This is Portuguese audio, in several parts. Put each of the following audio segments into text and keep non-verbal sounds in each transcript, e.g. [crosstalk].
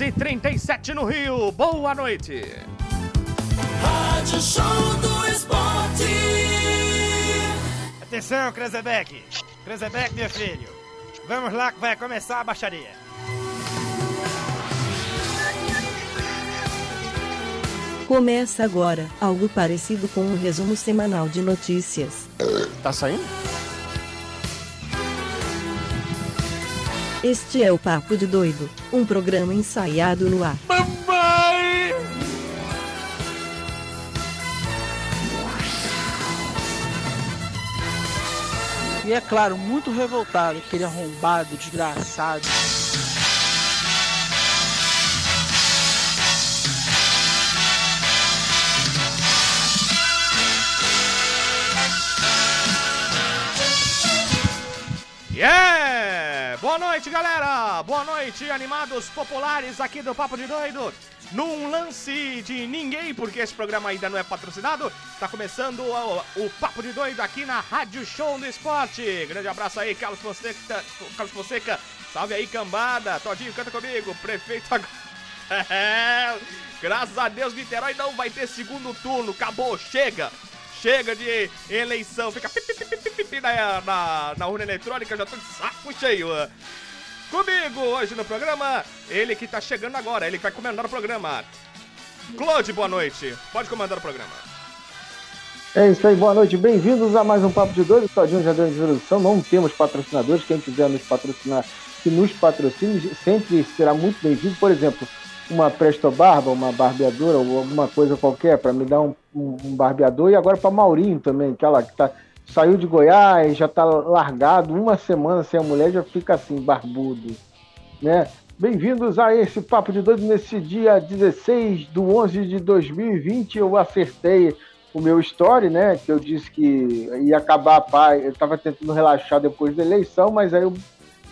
10 e 37 no Rio. Boa noite. Rádio Show do Esporte. Atenção, Krezebeck. Krezebeck, meu filho. Vamos lá que vai começar a baixaria. Começa agora, algo parecido com um resumo semanal de notícias. Tá saindo? Este é o Papo de Doido, um programa ensaiado no ar. E é claro, muito revoltado, aquele arrombado, desgraçado. Yeah! Boa noite, galera! Boa noite, animados populares aqui do Papo de Doido. Num lance de ninguém, porque esse programa ainda não é patrocinado, tá começando o, o Papo de Doido aqui na Rádio Show do Esporte. Grande abraço aí, Carlos Fonseca. Carlos Fonseca. Salve aí, cambada. Todinho, canta comigo. Prefeito agora. [laughs] É, graças a Deus, Niterói não vai ter segundo turno. Acabou, chega. Chega de eleição. Fica na, na, na urna eletrônica. Já tô de saco cheio. Comigo hoje no programa, ele que tá chegando agora, ele que vai comandar o programa. Claude, boa noite. Pode comandar o programa. É isso aí, boa noite. Bem-vindos a mais um Papo de Doido. Todinho já deu a introdução. Não temos patrocinadores. Quem quiser nos patrocinar, que nos patrocine, sempre será muito bem-vindo. Por exemplo, uma Presto Barba, uma barbeadora ou alguma coisa qualquer para me dar um, um, um barbeador. E agora para Maurinho também, aquela que tá, saiu de Goiás, já tá largado. Uma semana sem a mulher já fica assim, barbudo. Né? Bem-vindos a esse Papo de Doido nesse dia 16 do 11 de 2020. Eu acertei o meu story, né? Que eu disse que ia acabar a. Eu estava tentando relaxar depois da eleição, mas aí eu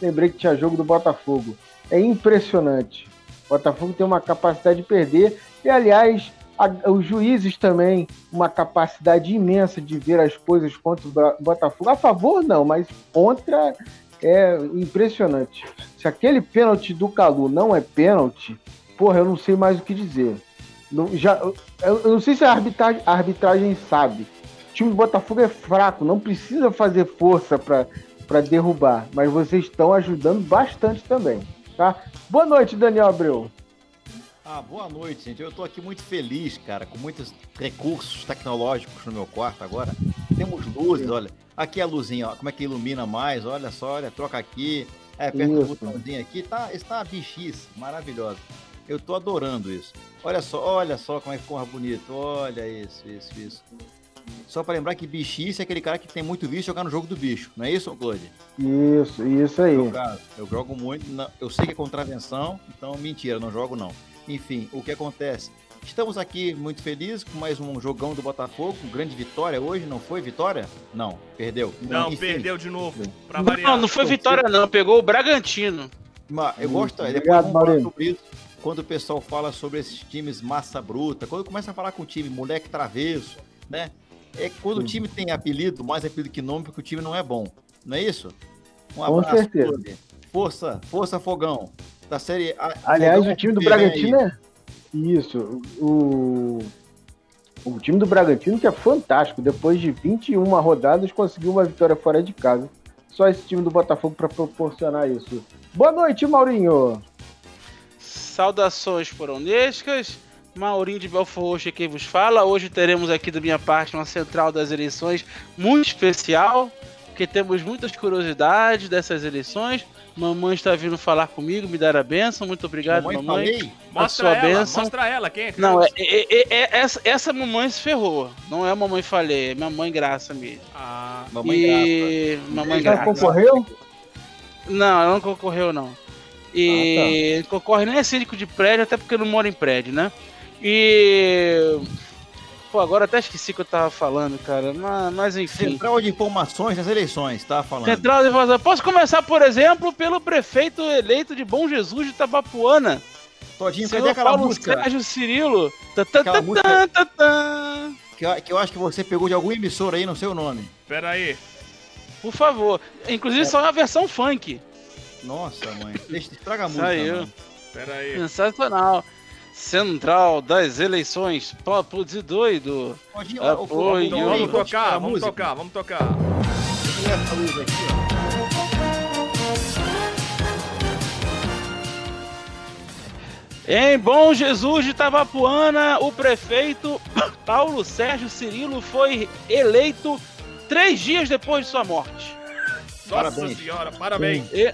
lembrei que tinha jogo do Botafogo. É impressionante. O Botafogo tem uma capacidade de perder. E, aliás, a- os juízes também, uma capacidade imensa de ver as coisas contra o Botafogo. A favor, não, mas contra é impressionante. Se aquele pênalti do Calu não é pênalti, porra, eu não sei mais o que dizer. Não, já, eu, eu não sei se a arbitragem, a arbitragem sabe. O time do Botafogo é fraco, não precisa fazer força para derrubar, mas vocês estão ajudando bastante também, tá? Boa noite, Daniel Abreu. Ah, boa noite, gente. Eu tô aqui muito feliz, cara, com muitos recursos tecnológicos no meu quarto agora. Temos luzes, olha. Aqui é a luzinha, ó. Como é que ilumina mais? Olha só, olha, troca aqui. É, aperta o Isso. botãozinho aqui. Tá, está bichice, maravilhosa. Eu tô adorando isso. Olha só, olha só como é que ficou mais bonito. Olha isso, isso, isso. Só pra lembrar que bichice é aquele cara que tem muito vício jogar no jogo do bicho, não é isso, Claude? Isso, isso aí. Caso, eu jogo muito, não- eu sei que é contravenção, então mentira, não jogo não. Enfim, o que acontece? Estamos aqui muito felizes com mais um jogão do Botafogo, grande vitória hoje, não foi vitória? Não, perdeu. Não, Enfim, perdeu de novo. Pra variar. Não, não foi vitória não, pegou o Bragantino. Mas eu gosto, Obrigado, depois vamos falar Maurício. sobre isso. Quando o pessoal fala sobre esses times massa bruta, quando começa a falar com o time moleque travesso, né? É quando o time tem apelido, mais apelido que nome, porque o time não é bom. Não é isso? Um Com certeza. Força, força Fogão. Da série A- Aliás, o time do. Bragantino é. Isso. O... o time do Bragantino que é fantástico. Depois de 21 rodadas, conseguiu uma vitória fora de casa. Só esse time do Botafogo para proporcionar isso. Boa noite, Maurinho. Saudações poronescas. Maurinho de Belfor Roxo é quem vos fala. Hoje teremos aqui da minha parte uma central das eleições muito especial, porque temos muitas curiosidades dessas eleições. Mamãe está vindo falar comigo, me dar a benção. Muito obrigado, Mamãe, mamãe. Mostra a sua ela, bênção. mostra ela. Quem é que Não, é, é- é- é- essa, essa mamãe se ferrou. Não é a mamãe falei, é minha mãe graça mesmo. Ah, Mamãe e... Mamãe Já graça. concorreu? Não, ela não concorreu, não. E Ah, concorre nem é síndico de prédio, até porque não mora em prédio, né? E. Pô, agora até esqueci o que eu tava falando, cara. Mas, mas enfim. Central de Informações das Eleições, tá falando. Central de Informação. Posso começar, por exemplo, pelo prefeito eleito de Bom Jesus de Tabapuana. Todinho, senhor cadê aquela Paulo música Sérgio Cirilo. Aquela música- que eu, que eu acho que você pegou de alguma emissora aí, não sei o nome? pera aí. Por favor. Inclusive, só é uma versão funk. Nossa, mãe. Deixa, estraga a música. Saiu. mano. Pera aí. Sensacional. Central das eleições, papo de doido. Todinho, Ah, ó, o- o- foi, o- Então vamos tocar, vamos música. tocar, vamos tocar. Vou essa luz aqui, ó. Em Bom Jesus de Tabapuana, o prefeito [coughs] Paulo Sérgio Cirilo foi eleito três dias depois de sua morte. Nossa Parabéns. senhora, parabéns. E-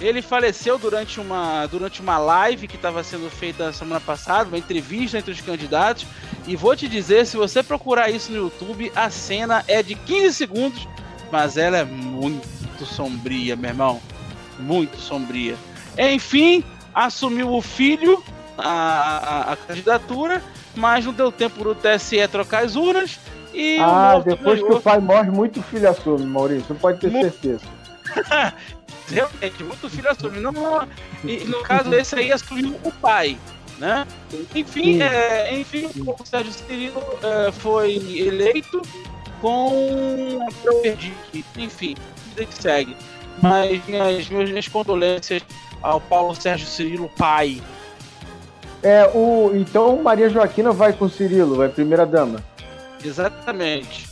Ele faleceu durante uma, durante uma live que estava sendo feita na semana passada, uma entrevista entre os candidatos. E vou te dizer, se você procurar isso no YouTube, a cena é de 15 segundos, mas ela é muito sombria, meu irmão. Muito sombria. Enfim, assumiu o filho a, a- a candidatura, mas não deu tempo do TSE trocar as urnas. E Ah, depois que ganhou. o pai morre, muito filho assume, Maurício. Não pode ter Mu- certeza. [laughs] Realmente, muito filho assume. Não, não, e no caso, esse aí assumiu o pai, né? Enfim, é, enfim o Sérgio Cirilo é, foi eleito com eu perdi aqui. Enfim, vida que segue. Mas minhas, minhas, condolências ao Paulo Sérgio Cirilo, pai. É, o, então Maria Joaquina vai com o Cirilo, vai primeira dama. Exatamente.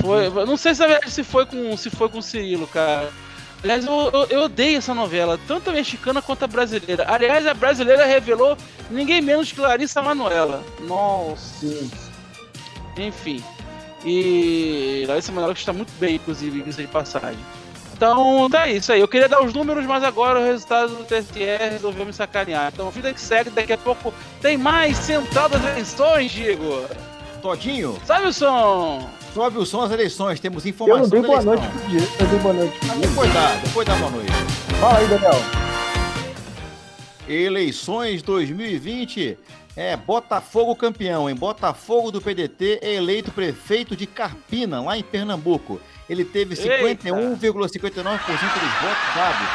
Foi, eu não sei se, se foi com se foi com o Cirilo, cara. Aliás, eu, eu, eu odeio essa novela, tanto a mexicana quanto a brasileira. Aliás, a brasileira revelou ninguém menos que Larissa Manoela. Nossa. Sim. Enfim. E Larissa Manoela que está muito bem, inclusive, isso de passagem. Então, tá isso aí. Eu queria dar os números, mas agora o resultado do TSE resolveu me sacanear. Então, vida que segue, daqui a pouco tem mais Central das Eleições, Diego. Todinho, Sabe o som? Sobe o som das eleições, temos Eu informação não dei boa eleição. noite pro dia. Eu dei boa noite pro dia. Depois dá, depois dá boa noite. Fala aí, Daniel. Eleições 2020 é Botafogo campeão. Em Botafogo do PDT é eleito prefeito de Carpina, lá em Pernambuco. Ele teve Eita. 51,59% dos votos dados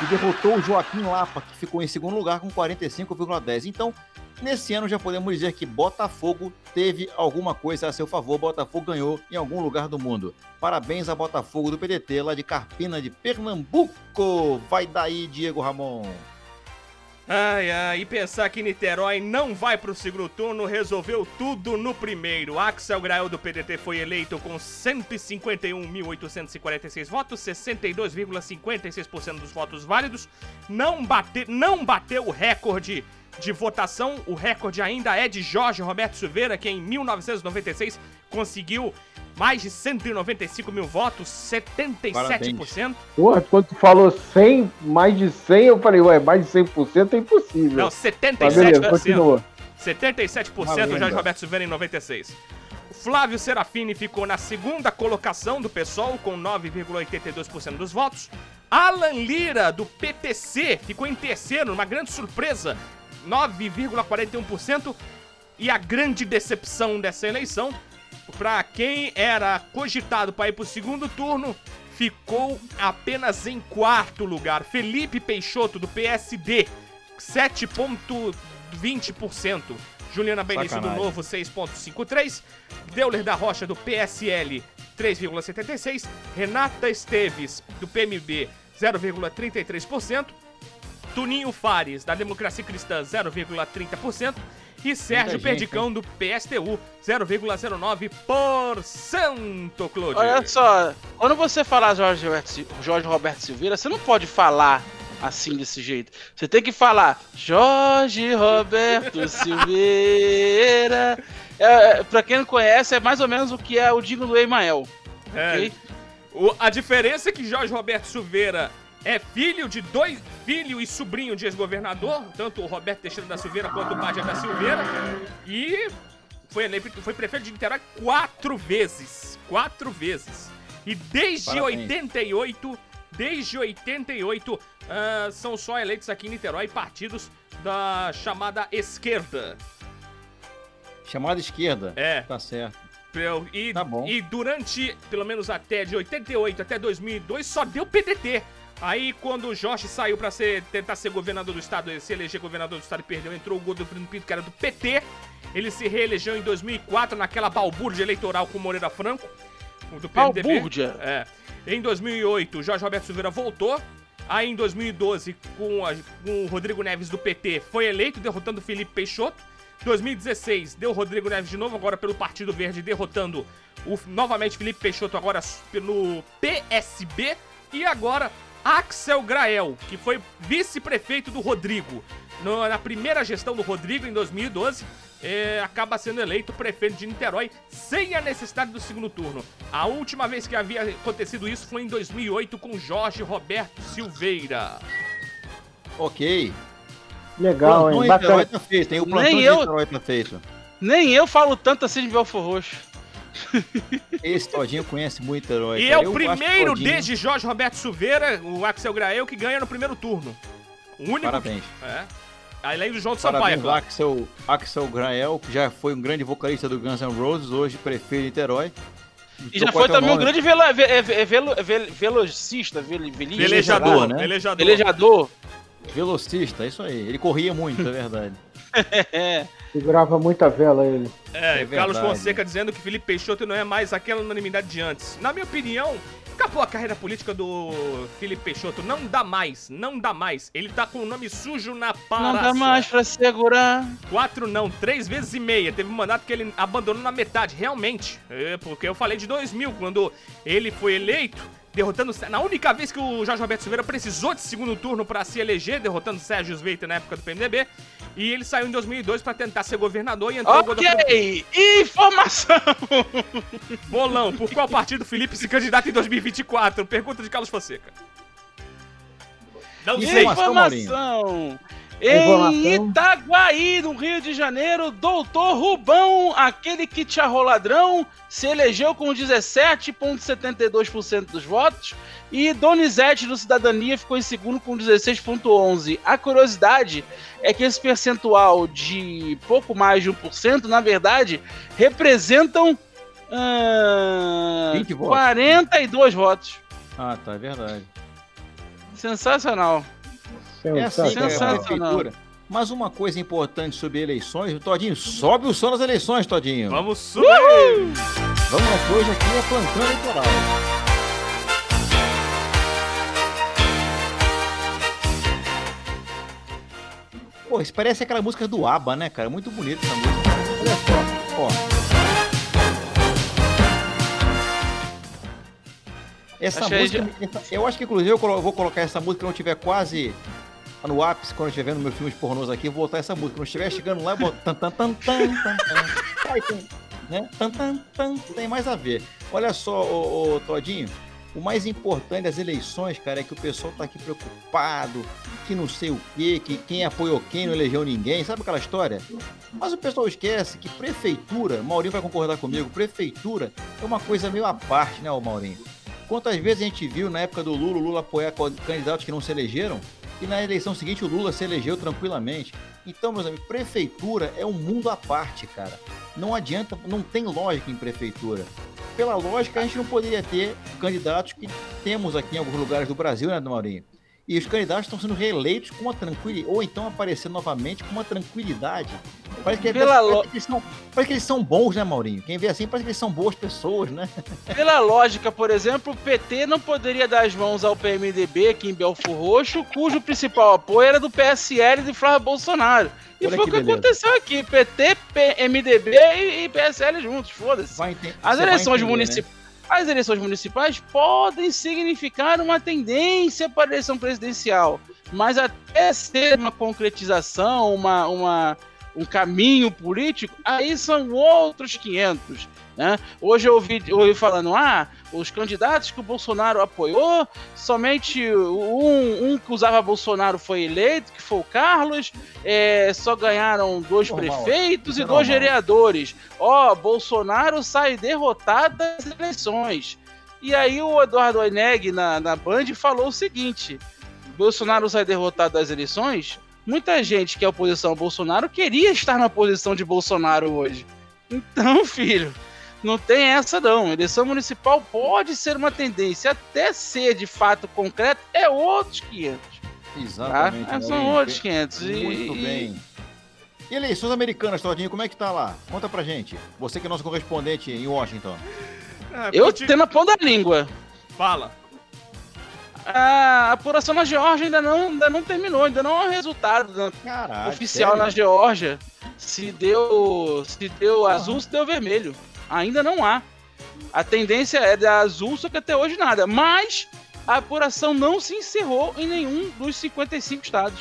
e derrotou o Joaquim Lapa, que ficou em segundo lugar com 45,10%. Então, nesse ano já podemos dizer que Botafogo teve alguma coisa a seu favor. Botafogo ganhou em algum lugar do mundo. Parabéns a Botafogo do PDT, lá de Carpina, de Pernambuco. Vai daí, Diego Ramon. Ai, ai, e pensar que Niterói não vai pro segundo turno resolveu tudo no primeiro. Axel Grael do PDT foi eleito com 151.846 votos, 62,56% dos votos válidos. Não, bate, não bateu o recorde de votação. O recorde ainda é de Jorge Roberto Silveira, que em 1996 conseguiu mais de 195 mil votos, 77%. Porra, quando tu falou 100, mais de 100, eu falei, ué, mais de 100% é impossível. Não, Mas beleza, 77%. continua. 77% Uma Jorge. Roberto Silveira em 96. O Flávio Serafini ficou na segunda colocação do PSOL com 9,82% dos votos. Alan Lira do PTC ficou em terceiro, uma grande surpresa, 9,41%. E a grande decepção dessa eleição, para quem era cogitado para ir para o segundo turno, ficou apenas em quarto lugar. Felipe Peixoto do PSD, 7,20%. Juliana Benício do. Novo, 6,53%. Deuler da Rocha do PSL, 3,76%. Renata Esteves do PMB, 0,33%. Tuninho Fares, da Democracia Cristã, 0,30%. E Sérgio Perdicão, do PSTU, 0,09%, Claudio. Olha só, quando você falar Jorge Jorge Roberto Silveira, você não pode falar assim desse jeito. Você tem que falar Jorge Roberto [laughs] Silveira. É, é, pra quem não conhece, é mais ou menos o que é o digno do Emael. É, ok? o- a diferença é que Jorge Roberto Silveira é filho de dois, filho e sobrinho de ex-governador, tanto o Roberto Teixeira da Silveira quanto o Badia da Silveira, e foi eleito, foi prefeito de Niterói quatro vezes, quatro vezes. E desde Parabéns. 88, desde 88, ah, são só eleitos aqui em Niterói partidos da chamada esquerda. Chamada esquerda. É. Tá certo. E, Tá bom. e durante, pelo menos até de 88 até 2002, só deu PDT. Aí, quando o Jorge saiu pra ser, tentar ser governador do estado, se eleger governador do estado e perdeu, entrou o Godofredo Pinto, que era do PT. Ele se reelegeu em 2004 naquela balbúrdia eleitoral com o Moreira Franco, do PMDB. Balbúrdia? É. Em 2008, Jorge Roberto Silveira voltou Aí em 2012, com, a- com o Rodrigo Neves do PT, foi eleito, derrotando o Felipe Peixoto. 2016, deu o Rodrigo Neves de novo, agora pelo Partido Verde, derrotando o, novamente Felipe Peixoto, agora no PSB. E agora Axel Grael, que foi vice-prefeito do Rodrigo. No- na primeira gestão do Rodrigo, em 2012, é, acaba sendo eleito prefeito de Niterói sem a necessidade do segundo turno. A última vez que havia acontecido isso foi em 2008 com Jorge Roberto Silveira. Ok. Legal, Plantão hein? Bacana. tá feito, hein? O Nem plantão de eu- Niterói tá feito. Nem eu falo tanto assim de Belfor Roxo. Esse Todinho conhece muito Niterói. E cara. é Eu o que primeiro Todinho- desde Jorge Roberto Silveira, o Axel Grael, que ganha no primeiro turno. O único. Parabéns. É. Além do João de Sampaio, claro. Axel, Axel Grael, que já foi um grande vocalista do Guns N' Roses, hoje prefeito de Niterói. E já Trocou foi também um grande vela, ve, é, é, velo, ve- velocista, vele, velista, Velejador, né? velejador. velejador. Velocista, isso aí. Ele corria muito, é verdade. [laughs] [laughs] Segurava muita vela ele. É, É e o Carlos verdade. Fonseca dizendo que Felipe Peixoto não é mais aquela unanimidade de antes. Na minha opinião, acabou a carreira política do Felipe Peixoto. Não dá mais, não dá mais. Ele tá com o nome sujo na paraça. Não dá mais pra segurar. Quatro não, três vezes e meia. Teve um mandato que ele abandonou na metade, realmente. É, porque eu falei de 2000, quando ele foi eleito, derrotando... Na única vez que o Jorge Roberto Silveira precisou de segundo turno pra se eleger, derrotando Sérgio Sveita na época do PMDB. E ele saiu em 2002 pra tentar ser governador e entrou no Ok, informação. [laughs] Bolão, por qual partido Felipe se candidata em 2024? Pergunta de Carlos Fonseca. Não sei. Informação, Informação. Em. Itaguaí, no Rio de Janeiro, doutor Rubão, aquele que te arrou ladrão, se elegeu com 17,72% dos votos e Donizete do Cidadania ficou em segundo com 16,11%. A curiosidade é que esse percentual de pouco mais de 1%, na verdade, representam ah, 20 votos. 42 votos. Ah, tá, é verdade. Sensacional. É assim é a Sensacional. prefeitura. Mas uma coisa importante sobre eleições, Todinho, sobe o som das eleições, Todinho. Vamos subir. Vamos lá, que hoje aqui é plantão eleitoral. Pô, isso parece aquela música do ABBA, né, cara? Muito bonita essa música. Olha só, ó. Essa Achei música, essa- eu acho que inclusive eu vou colocar essa música quando eu estiver quase no ápice, quando eu estiver vendo meus filmes pornôs aqui, eu vou botar essa música. Quando eu estiver chegando lá, eu vou... Tan, tan, tan, tan, tan, tan. Ai, tem, né? Tan, tan, tan, tem mais a ver. Olha só, ô, ô, Todinho, o mais importante das eleições, cara, é que o pessoal tá aqui preocupado, que não sei o quê, que quem apoiou quem não elegeu ninguém, sabe aquela história? Mas o pessoal esquece que prefeitura, Maurinho vai concordar comigo, prefeitura é uma coisa meio à parte, né, Maurinho? Quantas vezes a gente viu na época do Lula, o Lula apoiar candidatos que não se elegeram, e na eleição seguinte o Lula se elegeu tranquilamente. Então, meus amigos, prefeitura é um mundo à parte, cara. Não adianta, não tem lógica em prefeitura. Pela lógica, a gente não poderia ter candidatos que temos aqui em alguns lugares do Brasil, né, Maurinho? E os candidatos estão sendo reeleitos com uma tranquilidade, ou então aparecendo novamente com uma tranquilidade. Parece que, Pela parece, que eles são, parece que eles são bons, né, Maurinho? Quem vê assim parece que eles são boas pessoas, né? [laughs] Pela lógica, por exemplo, o PT não poderia dar as mãos ao PMDB aqui em Belfor Roxo, cujo principal apoio era do PSL de Flávio Bolsonaro. E Olha foi o que que aconteceu aqui: PT, PMDB e, e PSL juntos, foda-se. As eleições entender, né? As eleições municipais podem significar uma tendência para a eleição presidencial, mas até ser uma concretização, uma, uma, um caminho político, aí são outros 500. Né? Hoje eu ouvi, eu ouvi falando, ah, os candidatos que o Bolsonaro apoiou, somente um, um que usava Bolsonaro foi eleito, que foi o Carlos, é, só ganharam dois Normal, prefeitos isso e é dois vereadores. Ó, Bolsonaro sai derrotado das eleições. E aí o Eduardo Oineg na, na Band falou o seguinte: Bolsonaro sai derrotado das eleições. Muita gente que é oposição ao Bolsonaro queria estar na posição de Bolsonaro hoje. Então, [laughs] filho, não tem essa não. Eleição municipal pode ser uma tendência, até ser de fato concreto, é outros 500. Tá? Exatamente. É, São Maurinho. outros 500. E- Muito e- bem. E eleições americanas, Todinho, como é que tá lá? Conta pra gente. Você que é nosso correspondente em Washington. Ah, Eu conti- tenho na ponta da língua. Fala. A apuração na Geórgia ainda não, ainda não terminou, ainda não há resultado né, Caralho. oficial sério? na Geórgia. Se deu, se deu azul, se deu vermelho. Ainda não há. A tendência é dar azul, só que até hoje nada. Mas a apuração não se encerrou em nenhum dos 55 estados.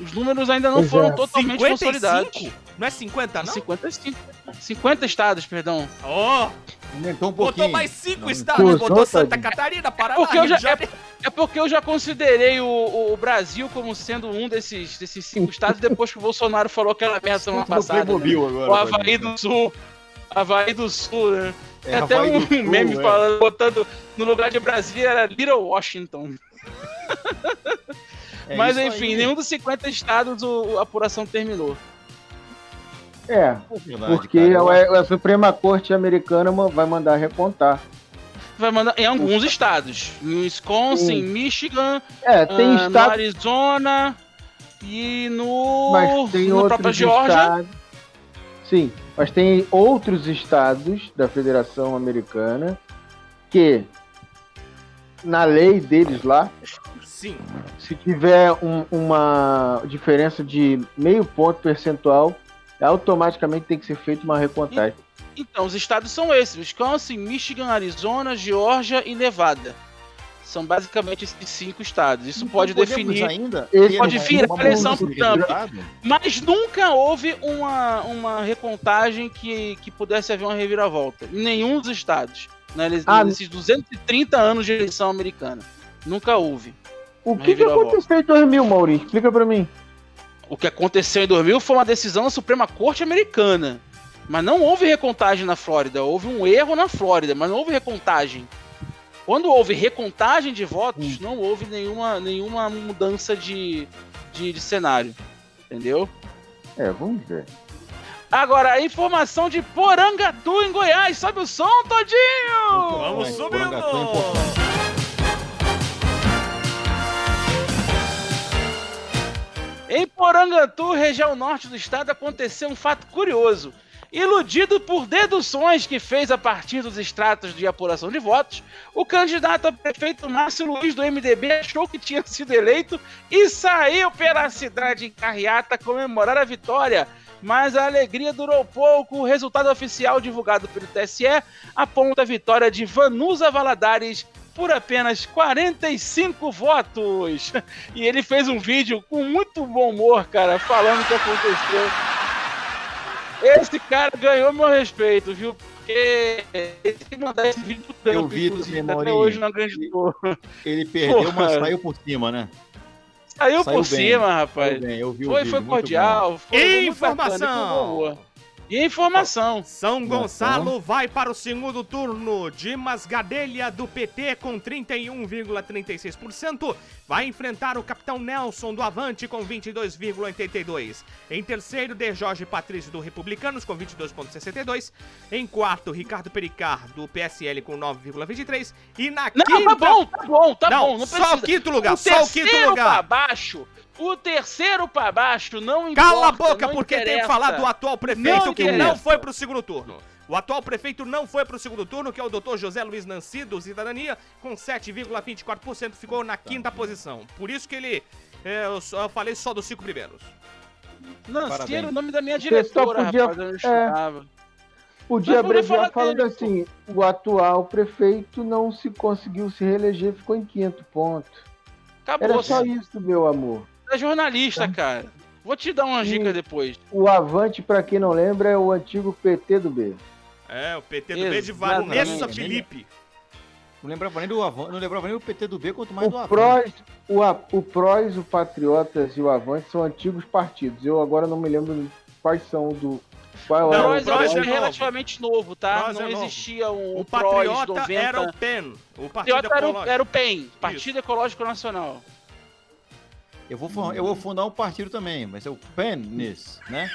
Os números ainda não Pois foram é. totalmente consolidados. 55? Não é 50, não? 55. 50 estados, perdão. Ó, Aumentou um pouquinho. botou mais 5 Não, estados, botou Santa. Catarina, Paraná, Porque eu Rio já- de Janeiro. É porque eu já considerei o, o Brasil como sendo um desses, desses cinco [laughs] estados depois que o Bolsonaro falou aquela merda semana passada. né? Agora, O Havaí do Sul. Havaí do Sul, né? É, Tem até Havaí um Sul, meme é. falando, botando no lugar de Brasília era Little Washington. [laughs] É Mas enfim, aí. nenhum dos 50 estados o- a apuração terminou. É, verdade, porque a, a Suprema Corte americana vai mandar recontar. Vai mandar em alguns estados. No Wisconsin, Sim. Michigan, É, tem ah, no estados, Arizona e no, mas tem no própria outros Geórgia. Sim, mas tem outros estados da Federação Americana que, na lei deles lá, Sim. se tiver um- uma diferença de meio ponto percentual, automaticamente tem que ser feita uma recontagem. Então, os estados são esses: Wisconsin, Michigan, Arizona, Geórgia e Nevada. São basicamente esses cinco estados. Isso pode Não definir. ainda pode uma- vir uma a eleição pro Trump. Mas nunca houve uma, uma recontagem que, que pudesse haver uma reviravolta. Em nenhum dos estados. Né, Ah, nesses 230 anos de eleição americana. Nunca houve. O que, que aconteceu em 2000, Maurício? Explica pra mim. O que aconteceu em 2000 foi uma decisão da Suprema Corte Americana. Mas não houve recontagem na Flórida. Houve um erro na Flórida, mas não houve recontagem. Quando houve recontagem de votos, não houve nenhuma, nenhuma mudança de, de, de cenário. Entendeu? É, vamos ver. Agora, a informação de Porangatu, em Goiás. Sobe o som, Todinho! Vamos subindo! É importante. Em Porangatu, região norte do estado, aconteceu um fato curioso. Iludido por deduções que fez a partir dos extratos de apuração de votos, o candidato a prefeito Márcio Luiz do MDB achou que tinha sido eleito e saiu pela cidade em carreata comemorar a vitória. Mas a alegria durou pouco. O resultado oficial divulgado pelo TSE aponta a vitória de Vanusa Valadares por apenas 45 votos. [laughs] E ele fez um vídeo com muito bom humor, cara, falando o que aconteceu. Esse cara ganhou meu respeito, viu? Porque ele tem que mandar esse vídeo pro Trump, Eu vi até Maurinho. hoje não acreditou. Ele perdeu, mas Porra. saiu por cima, né? Saiu, Saiu por bem. cima, rapaz. Saiu bem, eu vi o Foi, vídeo, foi cordial. Foi foi muito bacana, Informação. E informação. São Gonçalo vai para o segundo turno. Dimas Gadelha, do PT, com 31,36%, vai enfrentar o capitão Nelson, do Avante, com 22,82%. Em terceiro, De Jorge Patrício, do Republicanos, com 22,62%. Em quarto, Ricardo Pericar, do PSL, com 9,23%. E na Não, quinta... tá bom, tá bom, tá não, bom. Não só precisa. o quinto lugar, o só o quinto lugar. pra baixo, o terceiro pra baixo não importa. Cala a boca, não porque tem que interessa. falar do atual prefeito Não que não interessa. foi pro segundo turno. O atual prefeito não foi pro segundo turno, que é o doutor José Luiz Nancy, do Cidadania, com 7,24%, ficou na quinta posição. Por isso que ele. é, eu, só- eu falei só dos cinco primeiros. Nancy era o nome da minha diretora, podia- rapaz, eu não é. Podia abreviar falar falando dele, assim: o atual prefeito não se conseguiu se reeleger, ficou em quinto ponto. Acabou. Era só isso, meu amor. É jornalista, cara. Vou te dar uma Sim. dica depois. O Avante, pra quem não lembra, é o antigo PT do B. É, o PT do B de Exatamente. Vanessa Felipe. Não lembrava nem do Avan, não lembrava nem do PT do B, quanto mais do O Avan. PROS, o, A- o PROS, o Patriotas e o Avante são antigos partidos. Eu agora não me lembro quais são do. Qual Não, é o o PROS é é novo. relativamente novo, tá? PROS não é existia um O Patriota 90. era o PEN. O Patriota era, era o PEN, Partido Ecológico Nacional. Eu vou, eu vou fundar um partido também, vai ser o PENIS, né?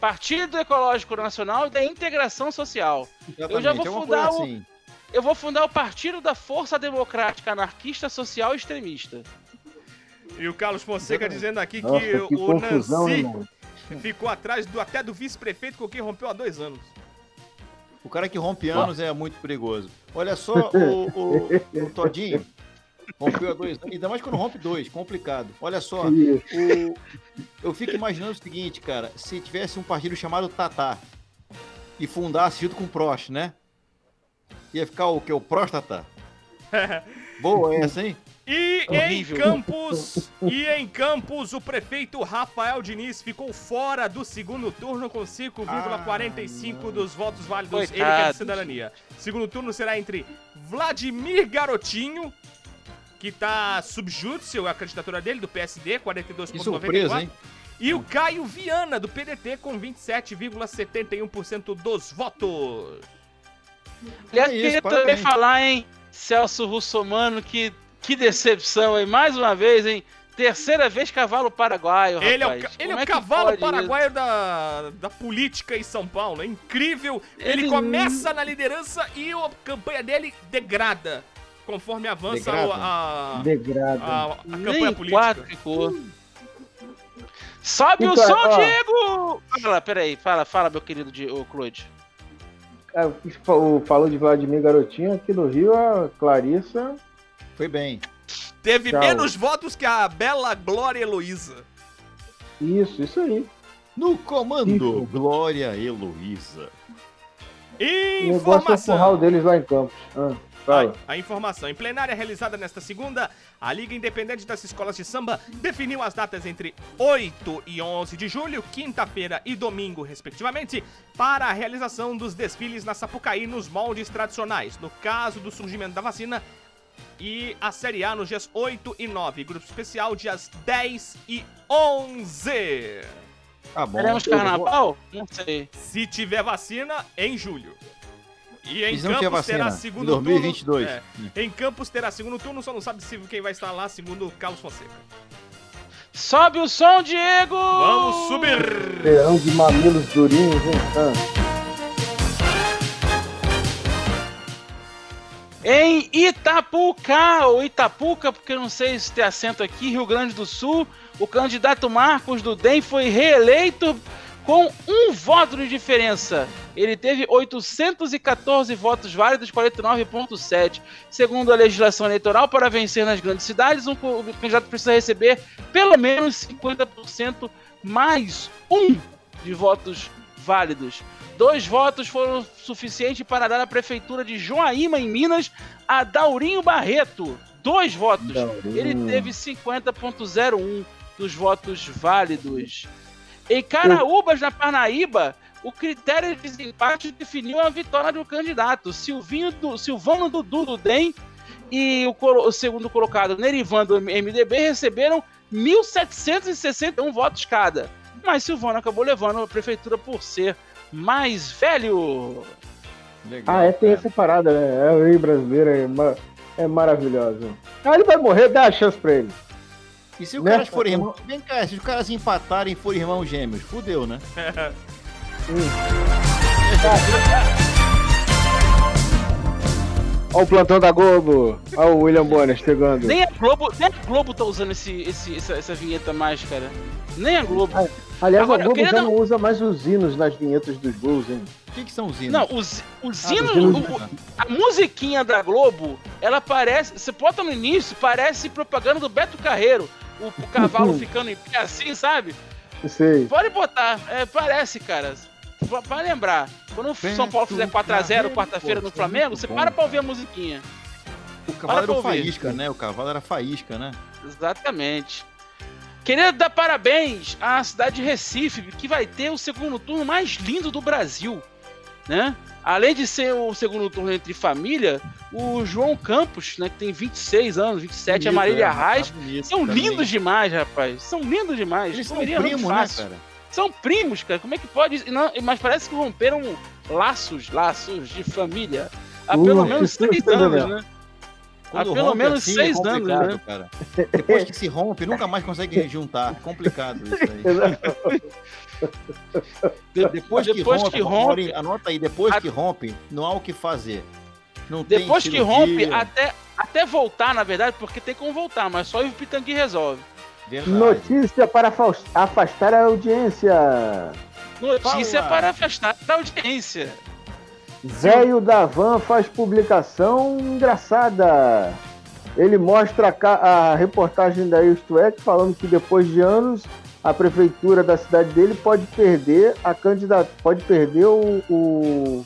Partido Ecológico Nacional e da Integração Social. Exatamente, já vou alguma fundar o- assim. Eu vou fundar o Partido da Força Democrática Anarquista Social Extremista. E o Carlos Fonseca Exatamente. dizendo aqui Nossa, que que o confusão, Nancy mano? ficou atrás do, até do vice-prefeito com quem rompeu há dois anos. O cara que rompe anos é muito perigoso. Olha só, [laughs] o, o, o Todinho rompeu a dois anos. Ainda mais quando rompe dois, complicado. Olha só, o- eu fico imaginando o seguinte, cara. Se tivesse um partido chamado Tatá e fundasse junto com o Prost, né? Ia ficar o que? O Próstata. [laughs] Boa essa, hein? E Horrível. em Campos, e em Campos, o prefeito Rafael Diniz ficou fora do segundo turno com 5,45 dos votos válidos. Ele é Coitado. cidadania. Segundo turno será entre Vladimir Garotinho, que tá subjúdice a candidatura dele, do PSD, Que surpresa, 42,94. hein? E o Caio Viana, do PDT, com 27,71% dos votos. Aliás, É queria também parabéns. falar, hein, Celso Russomano, que, que decepção, hein? Mais uma vez, hein? Terceira vez cavalo paraguaio, Ele é o, rapaz. ca- ele é o cavalo paraguaio da, da política em São Paulo. É incrível. Ele, Ele- começa na liderança e a campanha dele degrada. Conforme avança Degrada? o- a, Degrada. a, a campanha Nem política. quatro ficou. Sobe o Então, som, ó. Diego! Fala, peraí, fala, fala, meu querido Claude. É, o o- falou de Vladimir Garotinho aqui no Rio, a Clarissa. Foi bem. Teve Tchau. menos votos que a bela Glória Heloísa. Isso, isso aí. No comando, Isso. Glória Heloísa. O negócio é Informação. empurrar o deles lá em Campos. Ah, fala. A, a informação. Em plenária realizada nesta segunda, a Liga Independente das Escolas de Samba definiu as datas entre 8 e 11 de julho, quinta-feira e domingo, respectivamente, para a realização dos desfiles na Sapucaí nos moldes tradicionais. No caso do surgimento da vacina, e a Série A nos dias 8 e 9. Grupo especial dias 10 e 11. Tá bom. Teremos carnaval? Não sei. Se tiver vacina, em julho. E em Campos terá segundo Em 2022. turno. É, em Campos terá segundo turno, só não sabe se quem vai estar lá, segundo Carlos Fonseca. Sobe o som, Diego! Vamos subir! Verão de mamilos durinhos, hein? Ah. Em Itapuca, ou Itapuca, porque não sei se tem acento aqui, Rio Grande do Sul, o candidato Marcos do DEM foi reeleito com um voto de diferença. Ele teve 814 votos válidos, 49,7. Segundo a legislação eleitoral, para vencer nas grandes cidades, um candidato precisa receber pelo menos 50% mais um de votos válidos. Dois votos foram suficientes para dar a prefeitura de Joaíma, em Minas, a Daurinho Barreto. Dois votos. Daurinho. Ele teve 50,01 dos votos válidos. Em Caraúbas, na Parnaíba, o critério de desempate definiu a vitória do candidato. Silvinho do, Silvano Dudu do DEM e o, o segundo colocado, Nerivan do MDB, receberam 1.761 votos cada. Mas Silvano acabou levando a prefeitura por ser mais velho. Legal, Ah, é, tem cara. essa parada, né? É o Rio brasileiro, é, ma- é maravilhoso. Ah, ele vai morrer, dá a chance pra ele. E se os Né? caras forem irmãos. Vem cá, se os caras empatarem e forem irmãos gêmeos, fudeu, né? Olha o plantão da Globo. Olha o William Bonner chegando. Nem a Globo, nem a Globo tá usando esse, esse- essa, essa vinheta mais, cara. Nem a Globo. Aliás, Agora, a Globo já dar- não usa mais os hinos nas vinhetas dos gols, hein? O que, que são os hinos? Não, os, os Ah, hinos, os hinos. o- o- a musiquinha da Globo, ela parece. Você bota no início, parece propaganda do Beto Carreiro. O, o cavalo [laughs] ficando em pé assim, sabe? Sei. Pode botar, é, parece, cara. Pra lembrar. Quando o São Paulo fizer 4x0 Carreiro, quarta-feira no é Flamengo, você bom, para pra ouvir a musiquinha. o cavalo para era faísca, né? O cavalo era faísca, né? Exatamente. Queria dar parabéns à cidade de Recife, que vai ter o segundo turno mais lindo do Brasil, né? Além de ser o segundo turno entre família, o João Campos, né, que tem 26 anos, 27, a Bonito, Marília é, Reis, tá bonito são também. lindos demais, rapaz. São lindos demais. Eles são primos, né, cara? São primos, cara. Como é que pode? Não, mas parece que romperam laços, laços de família. Há Uh, pelo menos que seis susto, anos, Daniel. né? Quando Há pelo menos assim, seis é anos, né? cara. Depois que se rompe, nunca mais consegue [laughs] juntar. Complicado isso aí. De- depois, que Depois rompe, que rompe- anota aí, depois A- que rompe, não há o que fazer. Não tem Depois que rompe, até, até voltar, na verdade, porque tem como voltar, mas só o Pitangui resolve. Verdade. Notícia para afas- afastar a audiência. Notícia Fala. para afastar da audiência. Velho da van faz publicação engraçada. Ele mostra a, a reportagem da Isto É, falando que depois de anos a prefeitura da cidade dele pode perder a candidata, pode perder o, o-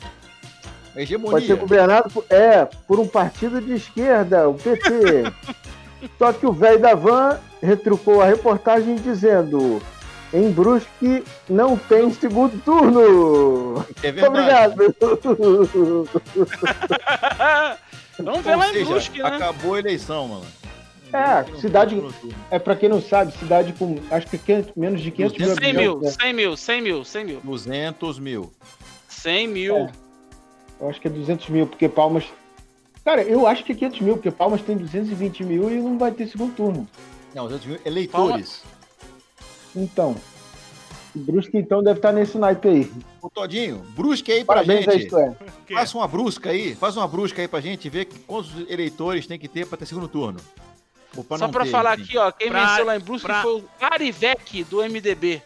A hegemonia. pode ser governado por, é, por um partido de esquerda, o PT. [laughs] Só que o velho da van retrucou a reportagem dizendo: em Brusque não tem segundo turno. É Muito verdade. obrigado. [laughs] [laughs] Vamos ver lá em Brusque, né? acabou a eleição, mano. É, cidade. É pra quem não sabe, cidade com acho que 500 menos de 500 mil 100 mil, né? 100 mil, 100 mil, 100 mil. 200 mil. 100 mil. É. Eu acho que é 200 mil, porque Palmas. Cara, eu acho que é 500 mil, porque Palmas tem 220 mil e não vai ter segundo turno. Não, 200 mil eleitores. Então. O Brusque então deve estar nesse naipe aí. Ô, Todinho, brusque aí pra Parabéns gente. é. Faça uma brusca aí, faz uma brusca aí pra gente ver que- quantos eleitores tem que ter pra ter segundo turno. Só não pra ter, falar enfim. aqui, ó, quem Pra- venceu lá em Brusque pra- foi o Arivec do MDB,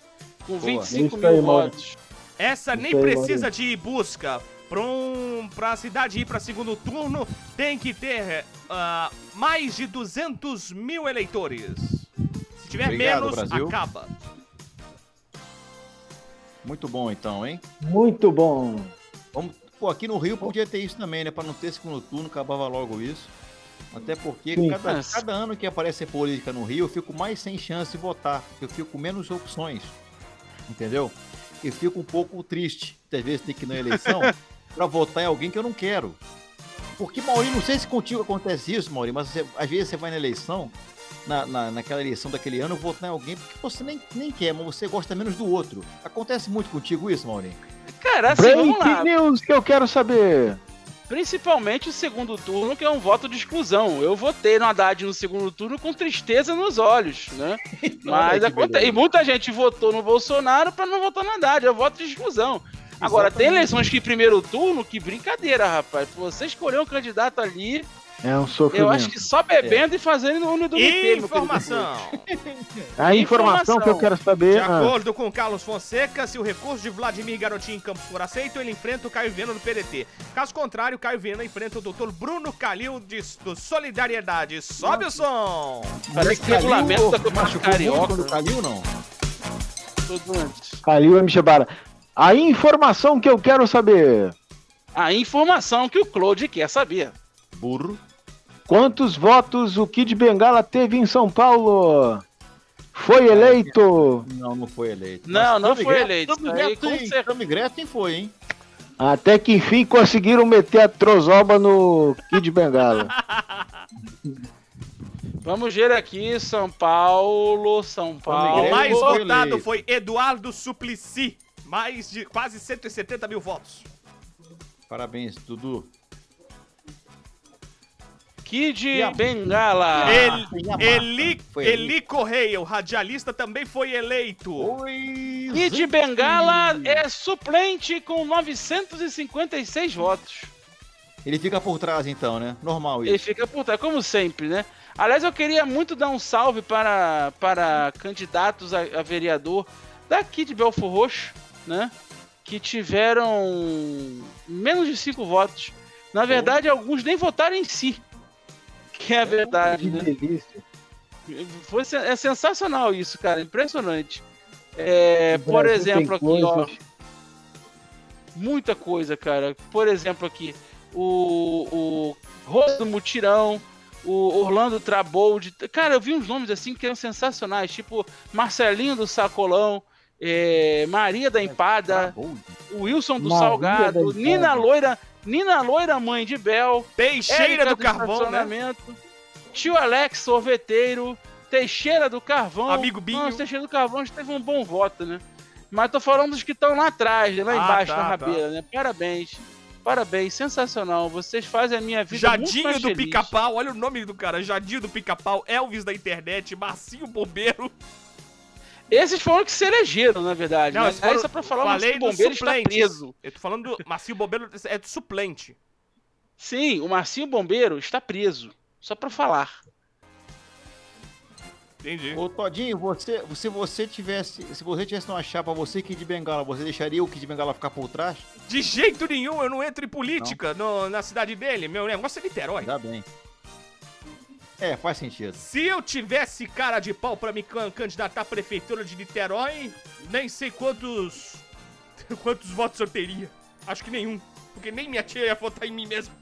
com 25 Isso aí, mil Mauro. votos. Essa nem aí, precisa de busca. Pra, um, pra cidade ir pra segundo turno, tem que ter ah, mais de 200 mil eleitores. Se tiver Obrigado, menos, Brasil. acaba. Muito bom então, hein? Muito bom. Vamos... Pô, aqui no Rio podia ter isso também, né? Pra não ter segundo turno, acabava logo isso. Até porque cada, cada ano que aparece política no Rio, eu fico mais sem chance de votar. Eu fico com menos opções. Entendeu? E fico um pouco triste, às vezes, ter que ir na eleição [laughs] pra votar em alguém que eu não quero. Porque, Maurinho, não sei se contigo acontece isso, Maurinho, mas você- às vezes você vai na eleição, na, na, naquela eleição daquele ano, votar em alguém porque você nem, nem quer, mas você gosta menos do outro. Acontece muito contigo isso, Maurinho? Cara, assim, vamos lá. Breaking news que eu quero saber. Principalmente o segundo turno, que é um voto de exclusão. Eu votei no Haddad no segundo turno com tristeza nos olhos, né? [laughs] Mas acontece. E muita gente votou no Bolsonaro pra não votar no Haddad. É voto de exclusão. Agora, tem eleições que primeiro turno, que brincadeira, rapaz. Você escolher um candidato ali, É um eu sofrimento. acho que só bebendo e fazendo no do Informação. A informação, que eu quero saber. De ah, acordo com Carlos Fonseca, se o recurso de Vladimir Garotinho em Campos for aceito, ele enfrenta o Caio Viana do PDT. Caso contrário, Caio Viana enfrenta o Dr. Bruno Calil de, do Solidariedade. Sobe o som! Parece que regulamento da Copa Carioca. quando caiu, não? Todo antes. Calil M. Chebara. A informação que eu quero saber. A informação que o Claude quer saber. Burro. Quantos votos o Kid Bengala teve em São Paulo? Foi eleito. Não, não foi eleito. Não, não Tami foi Gretchen- eleito. Tami Isso aí, certeza. Tami Gretchen foi, hein? Até que enfim conseguiram meter a trozoba no Kid Bengala. [laughs] Vamos ver aqui, São Paulo, São Paulo. O mais foi votado foi Eduardo Suplicy. Mais de quase 170 mil votos. Parabéns, Dudu. Kid E a- Bengala. Ele- Yamaha. Eli, Foi Eli Correia, o radialista, também foi eleito. Oi, Kid Bengala é suplente com 956 votos. Ele fica por trás, então, né? Normal Ele isso. fica por trás, como sempre, né? Aliás, eu queria muito dar um salve para, para candidatos a, a vereador daqui de Belfor Roxo, né? Que tiveram menos de cinco votos. Na verdade, alguns nem votaram em si. Que é a verdade, Que né? delícia. Foi, é sensacional isso, cara. Impressionante. É, por exemplo, aqui, ó. Muita coisa, cara. Por exemplo, aqui, o, o Rosa do Mutirão, o Orlando Trabold. Cara, eu vi uns nomes assim que eram sensacionais, tipo Marcelinho do Sacolão, é, Maria da Empada, Bom, o Wilson do Maria Salgado, Empada. Nina Loira, Nina Loira, mãe de Bel, Teixeira Érica do Carvão, né? Tio Alex Sorveteiro, Teixeira do Carvão. Amigo Binho. Nossa, Teixeira do Carvão teve um bom voto, né? Mas tô falando dos que estão lá atrás, né? lá Ah, embaixo tá, na tá. rabeira, né? Parabéns. Parabéns, sensacional. Vocês fazem a minha vida muito Jadinho mais do. Pica-Pau, olha o nome do cara. Jadinho do Pica-Pau, Elvis da internet, Marcinho Bombeiro. Esses foram que se elegeram, na verdade. Não, né? Aí só pra falar, o Marcinho Bombeiro está preso. Eu tô falando do Marcinho Bombeiro, é do suplente. Sim, o Marcinho Bombeiro está preso. Só pra falar. Entendi. Ô Todinho, você, se você tivesse. Se você tivesse numa chapa, você Kid Bengala, você deixaria o Kid Bengala ficar por trás? De jeito nenhum, eu não entro em política no- na cidade dele. Meu negócio é Niterói. Ainda bem. É, faz sentido. Se eu tivesse cara de pau pra me can- candidatar à prefeitura de Niterói, nem sei quantos. [laughs] quantos votos eu teria. Acho que nenhum. Porque nem minha tia ia votar em mim mesmo.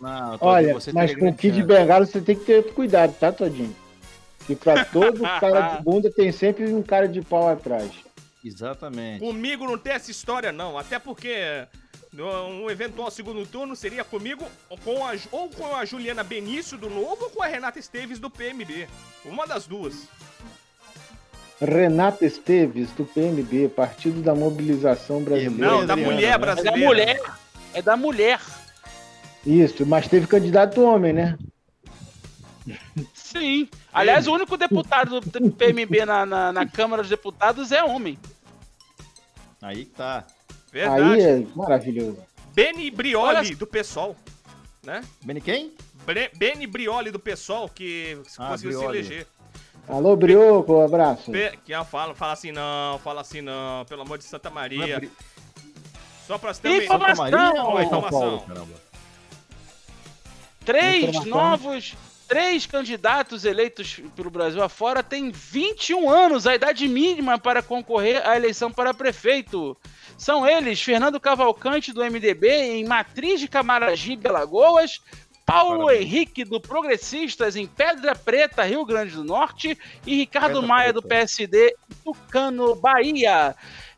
Não, Todinho, Olha, você mas com o Kid. Bengala você tem que ter cuidado, tá, Todinho? Que pra [laughs] todo cara de bunda tem sempre um cara de pau atrás. Exatamente. Comigo não tem essa história, não. Até porque um eventual segundo turno seria comigo ou com a, ou com a Juliana Benício do Novo ou com a Renata Esteves do PMB. Uma das duas. Renata Esteves, do PMB, Partido da Mobilização Brasileira. Não, da mulher né? É da brasileira. mulher. É da mulher. Isso, mas teve candidato homem, né? Sim. Aliás, o único deputado do PMB na, na, na Câmara dos Deputados é homem. Aí tá. Verdade. Aí é maravilhoso. Beni Brioli Olha- do PSOL. Né? Beni quem? Bre Beni Brioli do PSOL, que Ah, conseguiu Brioli. se eleger. Alô, Brioco, um abraço. Pe- que fala, fala assim não, fala assim não, pelo amor de Santa Não é Maria. Bri- Só pra você ter uma Informação! Santa Maria ou São Informação. Três Informação. novos, três candidatos eleitos pelo Brasil afora têm 21 anos, a idade mínima para concorrer à eleição para prefeito. São eles Fernando Cavalcante, do MDB, em Matriz de Camaragibe, Alagoas, Paulo Parabéns. Henrique, do Progressistas, em Pedra Preta, Rio Grande do Norte, e Ricardo Pedra Maia, do Preta. PSD, Tucano, Bahia.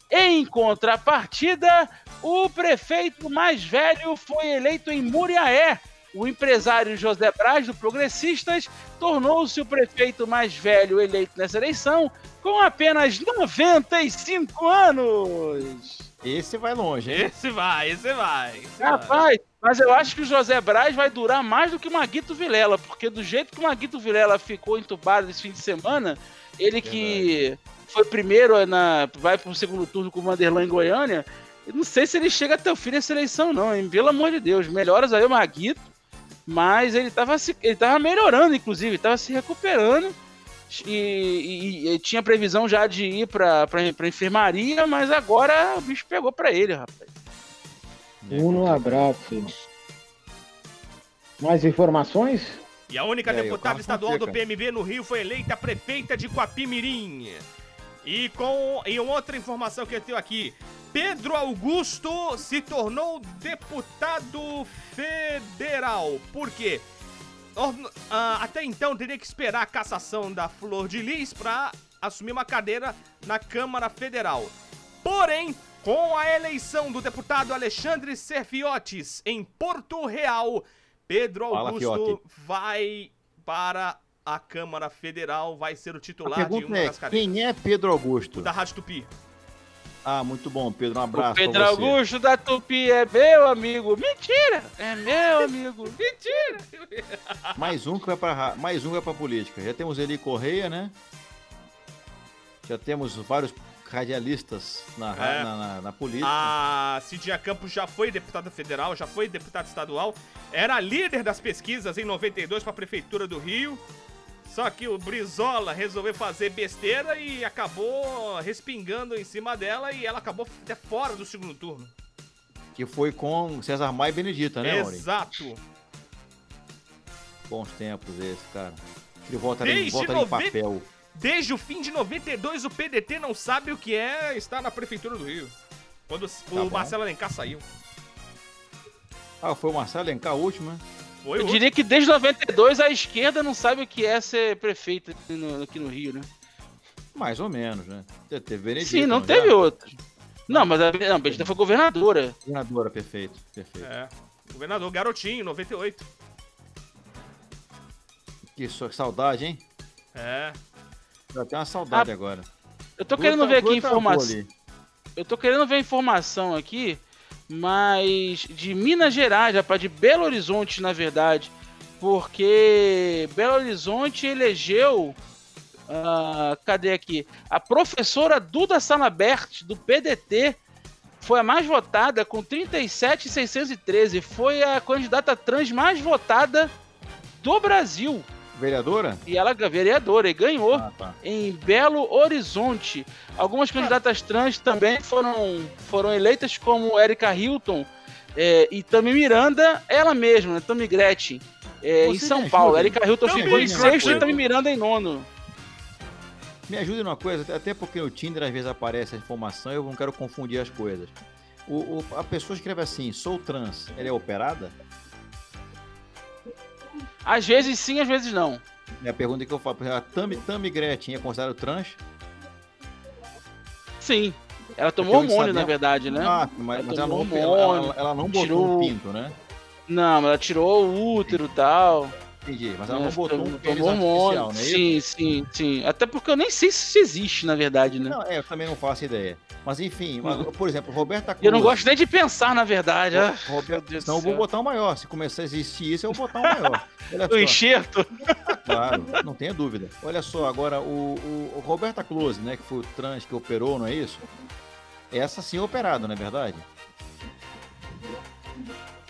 Em contrapartida, o prefeito mais velho foi eleito em Muriaé. O empresário José Braz, do Progressistas, tornou-se o prefeito mais velho eleito nessa eleição, com apenas 95 anos. Esse vai longe, hein? Esse vai, esse vai. Esse vai. Rapaz, mas eu acho que o José Braz vai durar mais do que o Maguito Vilela, porque do jeito que o Maguito Vilela ficou entubado esse fim de semana, ele que foi primeiro na. vai pro segundo turno com o Vanderlan em Goiânia, eu não sei se ele chega até o fim dessa eleição, não, hein? Pelo amor de Deus, melhoras aí o Maguito, mas ele tava, se, ele tava melhorando, inclusive, tava se recuperando. E, e- e tinha previsão já de ir pra, pra, pra enfermaria, mas agora o bicho pegou pra ele, rapaz. Um abraço. Mais informações? E a única E deputada estadual do. PMB no Rio foi eleita prefeita de Guapimirim. E com e uma outra informação que eu tenho aqui. Pedro Augusto se tornou deputado federal. Por quê? Ah, até então teria que esperar a cassação da Flor de Lis para assumir uma cadeira na Câmara Federal. Porém, com a eleição do deputado Alexandre Serfiotes em Porto Real, Pedro Fala, Augusto Fiote. vai para a Câmara Federal, vai ser o titular de uma é, das cadeiras. quem é Pedro Augusto? O da Rádio Tupi. Ah, muito bom, Pedro. Um O abraço Pedro pra você. Augusto da Tupi é meu amigo. Mentira! É meu amigo. Mentira! [laughs] Mais um que vai pra, ra- mais um que vai pra política. Já temos Eli Correia, né? Já temos vários radialistas na, É. na, na- na política. A Cidinha Campos já foi deputada federal, já foi deputada estadual, era líder das pesquisas em 92 para a Prefeitura do Rio. Só que o Brizola resolveu fazer besteira e acabou respingando em cima dela e ela acabou até fora do segundo turno. Que foi com César Maia e Benedita, né, Mauri? Exato. Bons tempos esse, cara. Ele volta ali, Desde volta ali em 90 papel. Desde o fim de 92, o PDT não sabe o que é estar na Prefeitura do Rio. Quando o Tá bom. Marcelo Alencar saiu. Ah, foi o Marcelo Alencar, o último, né? Foi Eu diria que desde 92 a esquerda não sabe o que é ser prefeito aqui no, aqui no Rio, né? Mais ou menos, né? Te- Teve Benedita. Sim, não já? teve outro. Não, mas a não, a Benedita foi governadora. Governadora, perfeito, perfeito. É. Governador Garotinho, 98. Que saudade, hein? É. Já tem uma saudade Ah, agora. Eu tô querendo ver aqui informação. Eu tô querendo ver informação aqui, mas de Minas Gerais, rapaz, de Belo Horizonte, na verdade. Porque Belo Horizonte elegeu. ah, cadê aqui? A professora Duda Salabert, do PDT, foi a mais votada com 37,613. Foi a candidata trans mais votada do Brasil. Vereadora? E ela é vereadora e ganhou Ah, tá. em Belo Horizonte. Algumas candidatas trans também foram, foram eleitas como Erika Hilton é, e Tami Miranda, ela mesma, né, Tami Gretchen, é, em São Paulo. ajuda? Erika Hilton ficou em sexto e Tami Miranda em nono. Me ajude numa coisa, até porque no Tinder às vezes aparece a informação e eu não quero confundir as coisas. O, o- a pessoa escreve assim, sou trans, ela é operada? Às vezes sim, às vezes não. É a pergunta que eu exemplo, A Tami, Tami Gretchen é considerada trans? Sim. Ela tomou Porque hormônio, na verdade, né? Ah, mas, mas ela, não, ela, ela- ela não botou tirou- um pinto, né? Não, ela tirou o útero e tal. Entendi, mas ela não né, botou um tomou pênis hormônio. artificial, não é isso? Sim, sim, sim. Até porque eu nem sei se isso existe, na verdade, né? Não, é, eu também não faço ideia. Mas enfim, mas, por exemplo, Roberta Cruz. Eu não gosto nem de pensar, na verdade. ah. Roberto, Senão eu vou botar um maior. Se começar a existir isso, eu vou botar um maior. [laughs] Olha O enxerto. [laughs] Claro, não tenha dúvida. Olha só, agora o, o, o Roberta Close, né, que foi o trans que operou, não é isso? Essa sim é operada, não é verdade?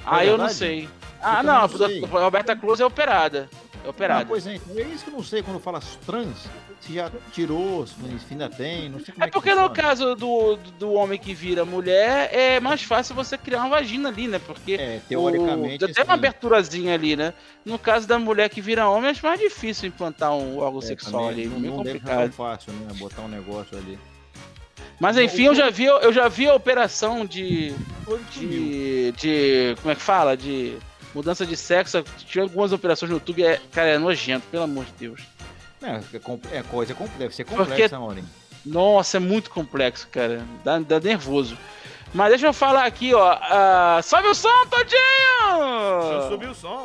Ah, eu não sei. Eu Ah, também não, não sei. a Roberta Cruz é operada. É Ah, operada. pois é, então é isso que eu não sei quando fala trans, se já tirou, se ainda tem, não sei como é, É porque que no caso do, do homem que vira mulher, é mais fácil você criar uma vagina ali, né? Porque É, teoricamente. o, tem uma sim. aberturazinha ali, né? No caso da mulher que vira homem, é mais difícil implantar um órgão É, sexual ali. não, meio não complicado. tão fácil, né? Botar um negócio ali. Mas enfim, eu já vi, eu já vi a operação de. de. de. como é que fala? De mudança de sexo. Tinha algumas operações no YouTube, é, cara, é nojento, pelo amor de Deus. É, é, é coisa, com- deve ser Porque- complexa, Maurinho. Nossa, é muito complexo, cara. Dá, dá nervoso. Mas deixa eu falar aqui, ó. ah, sobe o som, Eu Todinho! subi o som.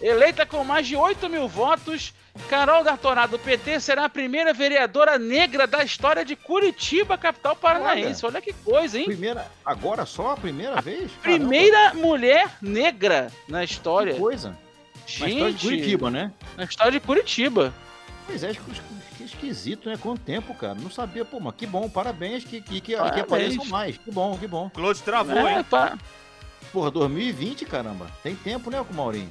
Eleita com mais de 8 mil votos, Carol D'Artorá do PT será a primeira vereadora negra da história de Curitiba, capital paranaense. Olha, que coisa, hein? Primeira, agora só a primeira vez? Primeira mulher negra na Caramba, história. que coisa. Na história de Gente, Curitiba, né? na história de Curitiba. Pois é, que, que esquisito, né? Quanto tempo, cara? Não sabia, pô, mas que bom, parabéns, que, que, que, que Parabéns. apareçam mais. Que bom, que bom. Claude travou, É, hein? pá. Porra, 2020, caramba. Tem tempo, né, com o Maurinho?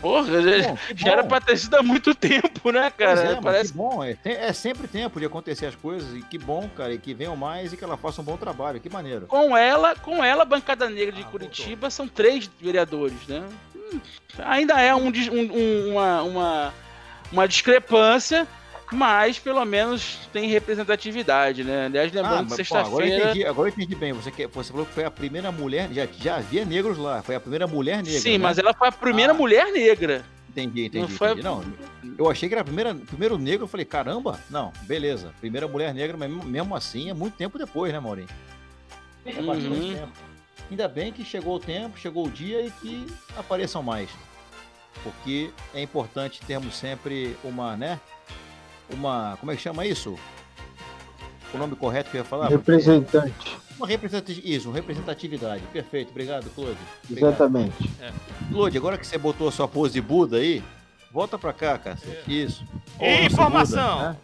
Porra, já, Bom, já era pra ter sido há muito tempo, né, cara? é, Parece que bom, é, é sempre tempo de acontecer as coisas e que bom, cara, e que venham mais e que ela faça um bom trabalho, que maneiro. com ela, com ela, a bancada negra de Ah, Curitiba são três vereadores, né? Hum, ainda é um- um- uma, uma, uma discrepância, mas pelo menos tem representatividade, né? Aliás, lembrando que Ah, agora, eu sexta-feira. entendi, agora eu entendi bem. Você, que- você falou que foi a primeira mulher, já, já havia negros lá, foi a primeira mulher negra. Sim, né? mas ela foi a primeira Ah. mulher negra. Entendi, entendi. Não foi- entendi. Não, eu achei que era a primeira, primeiro negro, eu falei, caramba, não, beleza. Primeira mulher negra, mas mesmo- assim é muito tempo depois, né, Maurinho? É bastante Uhum. tempo. Ainda bem que chegou o tempo, chegou o dia e que apareçam mais. Porque é importante termos sempre uma, né? Uma. Como é que chama isso? O nome correto que eu ia falar? Representante. Uma representatividade. Isso, representatividade. Perfeito, obrigado, Claude. Obrigado. Exatamente. Claude, agora que você botou a sua pose de Buda aí, volta pra cá, cara. Isso. Ô, nosso Informação. Buda, né?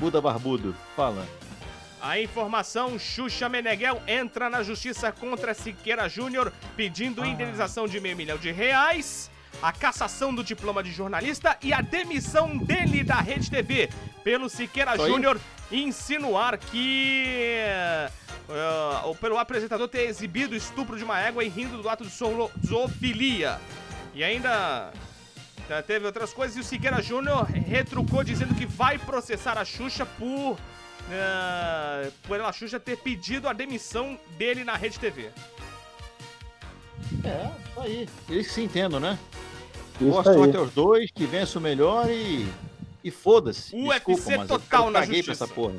Buda barbudo, fala. A informação: Xuxa Meneghel entra na justiça contra Siqueira Júnior pedindo indenização de meio milhão de reais, a cassação do diploma de jornalista e a demissão dele da Rede TV pelo Siqueira? Júnior insinuar que ou pelo apresentador ter exibido o estupro de uma égua e rindo do ato de zoofilia. E ainda eh, teve outras coisas e o Siqueira Júnior retrucou dizendo que vai processar a Xuxa por eh, por a Xuxa ter pedido a demissão dele na Rede TV. É, tá aí. Eles que se entendam, né? Isso Boa sorte aí. aos dois, que vença o melhor e. E foda-se. UFC Desculpa, mas total eu na caguei pra justiça. essa porra.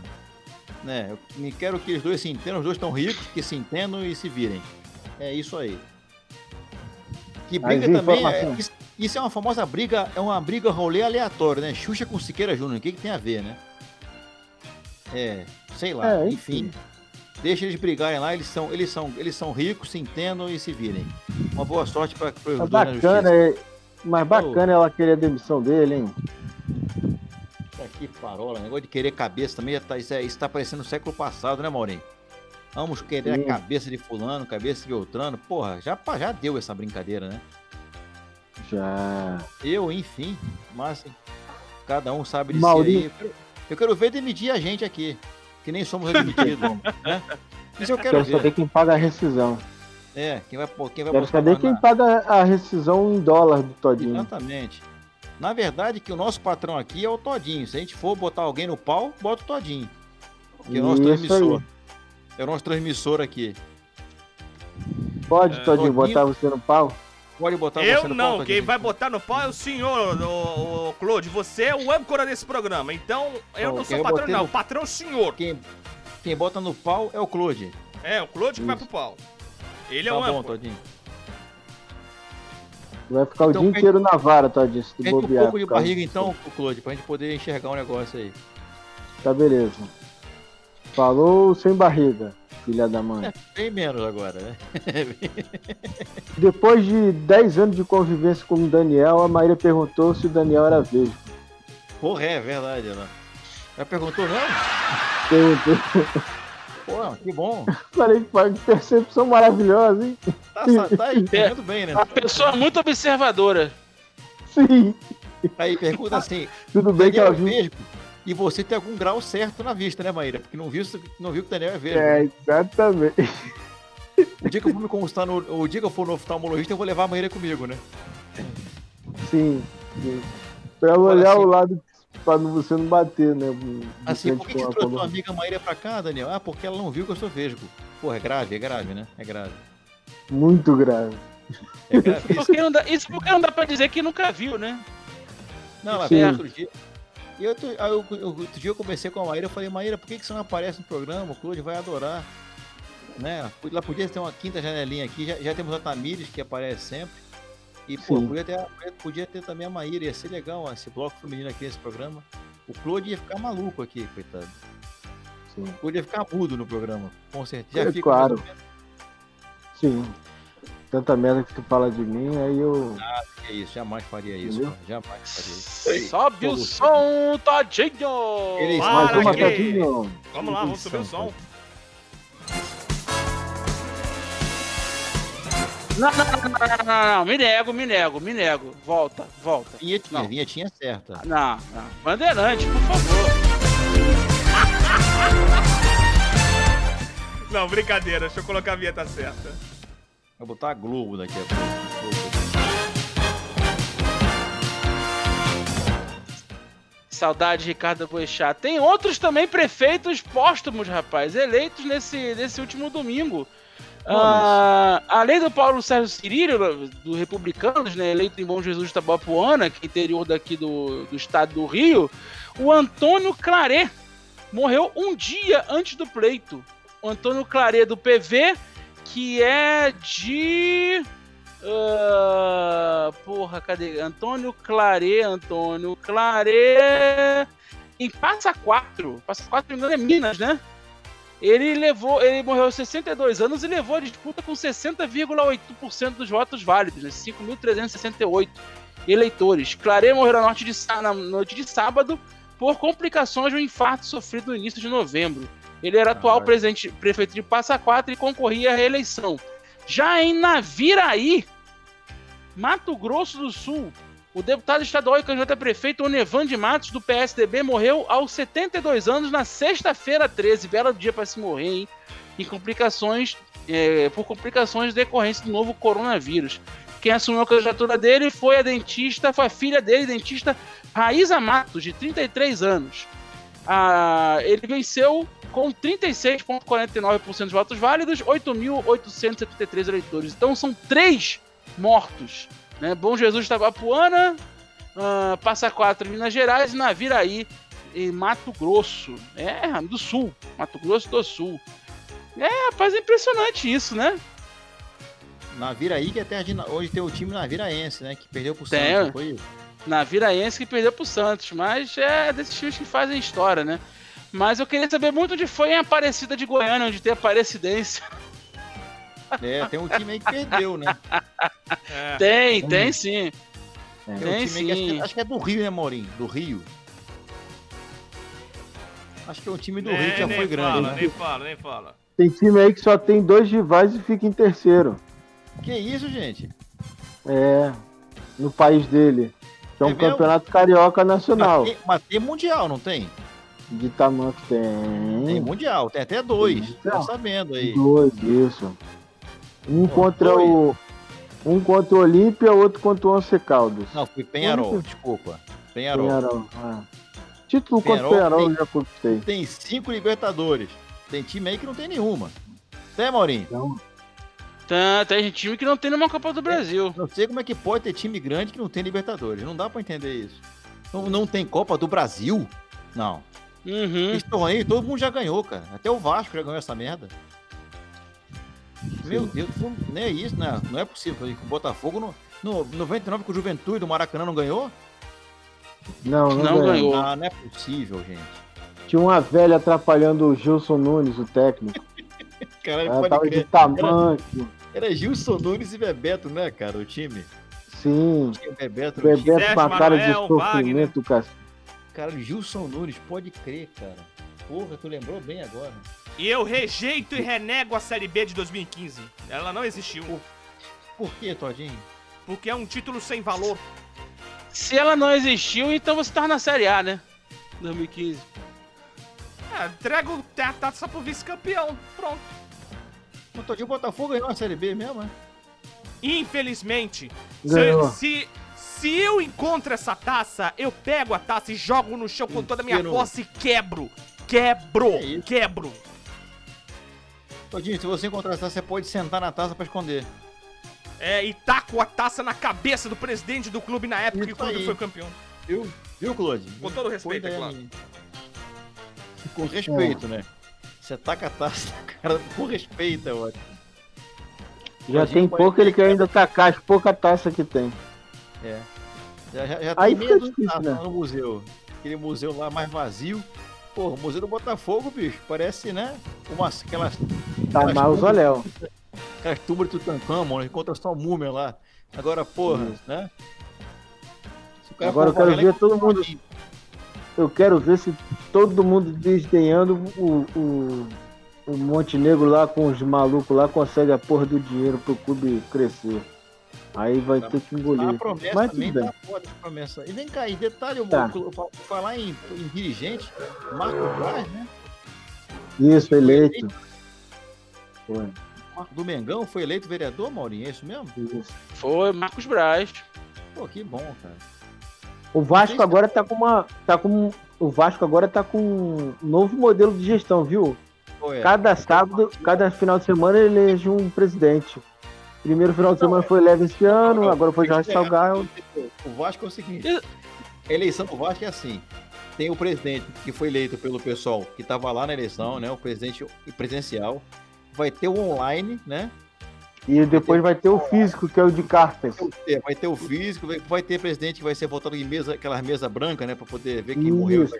Né, eu me quero que os dois se entendam, os dois estão ricos, que se entendam e se virem. É isso aí. Que briga também. É, isso, isso é uma famosa briga, é uma briga rolê aleatório, né? Xuxa com Siqueira Júnior, o que, que tem a ver, né? É, sei lá, É, enfim. Deixa eles brigarem lá, eles são, eles são, eles são ricos, se entendam e se virem. Uma boa sorte para os É dois na bacana, justiça. é... mas bacana ela querer a demissão dele, hein? Aqui, parola, negócio de querer cabeça também, tá, isso, é, isso tá parecendo o século passado, né, Maurinho? Vamos querer Sim. a cabeça de fulano, cabeça de Beltrano. Porra, já, já deu essa brincadeira, né? Já. Eu, enfim, mas cada um sabe de Maurício. si aí. Eu quero, eu quero ver demitir a gente aqui, que nem somos admitidos, [laughs] né? Isso eu quero Quero ver. saber quem paga a rescisão. É, quem vai, quem vai Quero saber quem na- paga a rescisão em dólar do Todinho. Exatamente. Na verdade, que o nosso patrão aqui é o Todinho. Se a gente for botar alguém no pau, bota o Todinho. Que é o nosso Isso transmissor. aí. É o nosso transmissor aqui. Pode, É, Todinho, Todinho. botar você no pau? Pode botar Eu você no não, pau, quem Todinho. vai botar no pau é o senhor, o, o Claude. Você é o âncora desse programa. Então, eu Não, não quem sou eu patrão, não. no- O patrão é o senhor. Quem, quem bota no pau é o Claude. É, o Claude que vai Isso. pro pau. Ele é Tá o bom, âncora. Todinho. Vai ficar o Então, dia pede- inteiro na vara, Todinho, se tu Pede um bobear. pouco de barriga então, Claude, pra gente poder enxergar um negócio aí. Tá beleza. Falou sem barriga, filha da mãe. É, bem menos agora, né? [laughs] Depois de 10 anos de convivência com o Daniel, a Maíra perguntou se o Daniel era vesgo. Porra, é verdade, ela. Já perguntou mesmo? Perguntou. Pô, que bom. [laughs] Falei, que percepção maravilhosa, hein? Tá, tá entendendo bem, né? Uma pessoa muito observadora. Sim. Aí pergunta assim, [laughs] Tudo bem que ela é viu. e você tem algum grau certo na vista, né, Maíra? Porque não viu, não viu que o Daniel é vesgo. É, exatamente. O dia que eu for me consultar no, o dia que eu for no oftalmologista, eu vou levar a Maíra comigo, né? Sim. sim. Pra Olha, olhar assim- o lado pra não- você não bater, né? Assim, por que, você trouxe tua coluna. amiga Maíra pra cá, Daniel? Ah, porque ela não viu que eu sou vesgo. Porra, é grave, é grave, né? É grave. Muito grave. É grave. Isso, Porque não dá, isso porque não dá pra dizer que nunca viu, né? não, ela Sim. veio outro dia. E outro, aí eu- eu- outro dia eu comecei com a Maíra, eu falei, Maíra, por que, que você não aparece no programa? O Claude vai adorar. Né? Lá podia ter uma quinta janelinha aqui, já, já temos a Tamires que aparece sempre. E, pô, podia ter, podia ter também a Maíra, ia ser legal ó, esse bloco feminino aqui nesse programa. O Claude ia ficar maluco aqui, coitado. Sim. O Claude ia ficar mudo no programa, com certeza. Já É fica claro. Sim. Tanta merda que tu fala de mim, aí eu. É isso, jamais faria isso, Entendeu? cara, jamais faria isso. Sobe o som, Para Mais uma, que- Todinho. Vamos lá, vamos subir o som. Não, não, não, não, não, não, não, me nego, me nego, me nego. Volta, volta. Vinhetinha, Não. vinhetinha certa. Não, não. Bandeirante, por favor. Não, brincadeira. Deixa eu colocar a vinheta certa. Vou botar a Globo daqui a pouco. Saudade de Ricardo Boechat. Tem outros também prefeitos póstumos, rapaz, eleitos nesse, nesse último domingo. Ah, além do Paulo Sérgio Cirilho, do Republicanos, né, eleito em Bom Jesus de Tabapuana, que é interior daqui do, do estado do Rio, o Antônio Claré morreu um dia antes do pleito. O Antônio Claré do PV, que é de. Ah, porra, cadê? Antônio Claré, Antônio Claré. Em Passa 4. Passa 4, não é Minas, né? Ele levou, ele morreu aos 62 anos e levou a disputa com 60,8% dos votos válidos, né? 5.368 eleitores. Claré morreu na noite, de, na noite de sábado por complicações de um infarto sofrido no início de novembro. Ele era atual presidente, prefeito de Passa Quatro e concorria à reeleição. Já em Naviraí, Mato Grosso do Sul, o deputado estadual e candidato a prefeito Onevan de Matos, do PSDB, morreu aos 72 anos na sexta-feira 13. Belo dia para se morrer, hein? Em complicações, é, por complicações decorrentes do novo coronavírus. Quem assumiu a candidatura dele foi a dentista, foi a filha dele, dentista Raíza Matos, de 33 anos. Ah, ele venceu com 36,49% dos votos válidos, 8.873 eleitores. Então são três mortos. Né? Bom Jesus Tabapuana, ah, Passa Quatro em Minas Gerais e Naviraí em Mato Grosso. É, do Sul. Mato Grosso do Sul. É, rapaz, é impressionante isso, né? Naviraí, que é terra de. Hoje tem o time Naviraense, né? Que perdeu Tem. Santos, não foi isso? Naviraense que perdeu pro Santos, mas é desses times que fazem história, né? Mas eu queria saber muito onde foi em Aparecida de Goiânia, onde tem Aparecidense. [laughs] É, tem um time aí que perdeu, né? É. Tem, tem sim. Tem um Tem time aí que acho, que, sim. acho que é do Rio, né, Maurinho? Do Rio. Acho que é um time do Rio que já foi grande, fala, né? nem fala, nem fala. tem time aí que só tem dois rivais e fica em terceiro. Que isso, gente? É, no país dele. É um É campeonato carioca nacional. Mas tem, mas tem mundial, não tem? De tamanho que Tem tem. mundial, tem até dois. Tem mundial. sabendo aí. Dois, isso. Um Pô, contra dois. o. Um contra o Olímpia, outro contra o Once Caldas. Não, foi Penharol, Único- desculpa. Penharol. Penharol. ah. Título contra o Penharol Penharol tem- eu já conquistei. Tem cinco Libertadores. Tem time aí que não tem nenhuma. Tem, Maurinho? Então, Tá, tem time que não tem numa Copa do Brasil. Não sei como é que pode ter time grande que não tem Libertadores. Não dá pra entender isso. Não, não tem Copa do Brasil? Não. Uhum. Esse torneio todo mundo já ganhou, cara. Até o Vasco já ganhou essa merda. Meu Deus, não é isso, né? Não é possível que o Botafogo no, no 99 com o Juventude do Maracanã não ganhou? não, não, Não ganhou. ganhou. Ah, não é possível, gente. Tinha uma velha atrapalhando o Gilson Nunes, o técnico. [laughs] Caralho, Ela pode tava de crer. tamanco. Era Gilson Nunes e Bebeto, né, cara? O time. Sim. Tinha Bebeto. Bebeto com a cara de Manuel, sofrimento, cara. Caralho, Gilson Nunes, pode crer, cara. Porra, tu lembrou bem agora. E eu rejeito e renego a Série B de 2015. Ela não existiu. Por que, Todinho? Porque é um título sem valor. Se ela não existiu, então você tava na Série A, né? 2015. É, entrega o- a taça pro vice-campeão. Pronto. O Todinho o Botafogo ganhou a Série B mesmo, né? Infelizmente, Ganhou. se, se, se eu encontro essa taça, eu pego a taça e jogo no chão com toda a minha posse e quebro. Quebro. É. Quebro. Todinho, se você encontrar essa, você pode sentar na taça pra esconder. É, e taco a taça na cabeça do presidente do clube na época que o clube aí. foi campeão. Viu? Viu, Claude? Com todo respeito, Põe é claro. Com respeito, né? Você taca a taça na cara [laughs] com respeito, é ótimo. Já tem pouco, ele quer ainda tacar as pouca taça que tem. É. Já, já, já Aí tem taça né? no museu. Aquele museu lá mais vazio. Pô, o Museu do Botafogo, bicho, parece, né? Umas, aquelas, Tá Mas mausoléu. aquelas tumbas de Tutankhamon, encontra só múmia lá. Agora, porra, né? Agora eu quero ver todo mundo. Eu quero ver se todo mundo desdenhando o, o, o Montenegro lá com os malucos lá consegue a porra do dinheiro pro clube crescer. Aí vai Tá- ter que A engolir. promessa Mas também tudo bem. tá foda essa promessa. E vem cá, e detalhe, Tá. falar em, em dirigente, Marco Braz, né? Isso, eleito. Foi. Marco do Mengão foi eleito vereador, Maurinho, é isso mesmo? Isso. Foi Marcos Braz. Pô, que bom, cara. O Vasco agora tá com uma. tá com. O Vasco agora tá com um novo modelo de gestão, viu? É. Cada sábado, cada final de semana ele elege um presidente. Primeiro final de semana foi Leve esse ano, agora foi Jorge Salgado. O Vasco é o seguinte: a eleição do Vasco é assim. Tem o presidente que foi eleito pelo pessoal que estava lá na eleição, né? O presidente presidencial. Vai ter o online, né? E depois vai ter o físico, que é o de cartas. É, Vai ter o físico, vai- ter presidente que vai ser votado em mesa, aquelas mesas brancas, né? Pra poder ver quem morreu. Isso.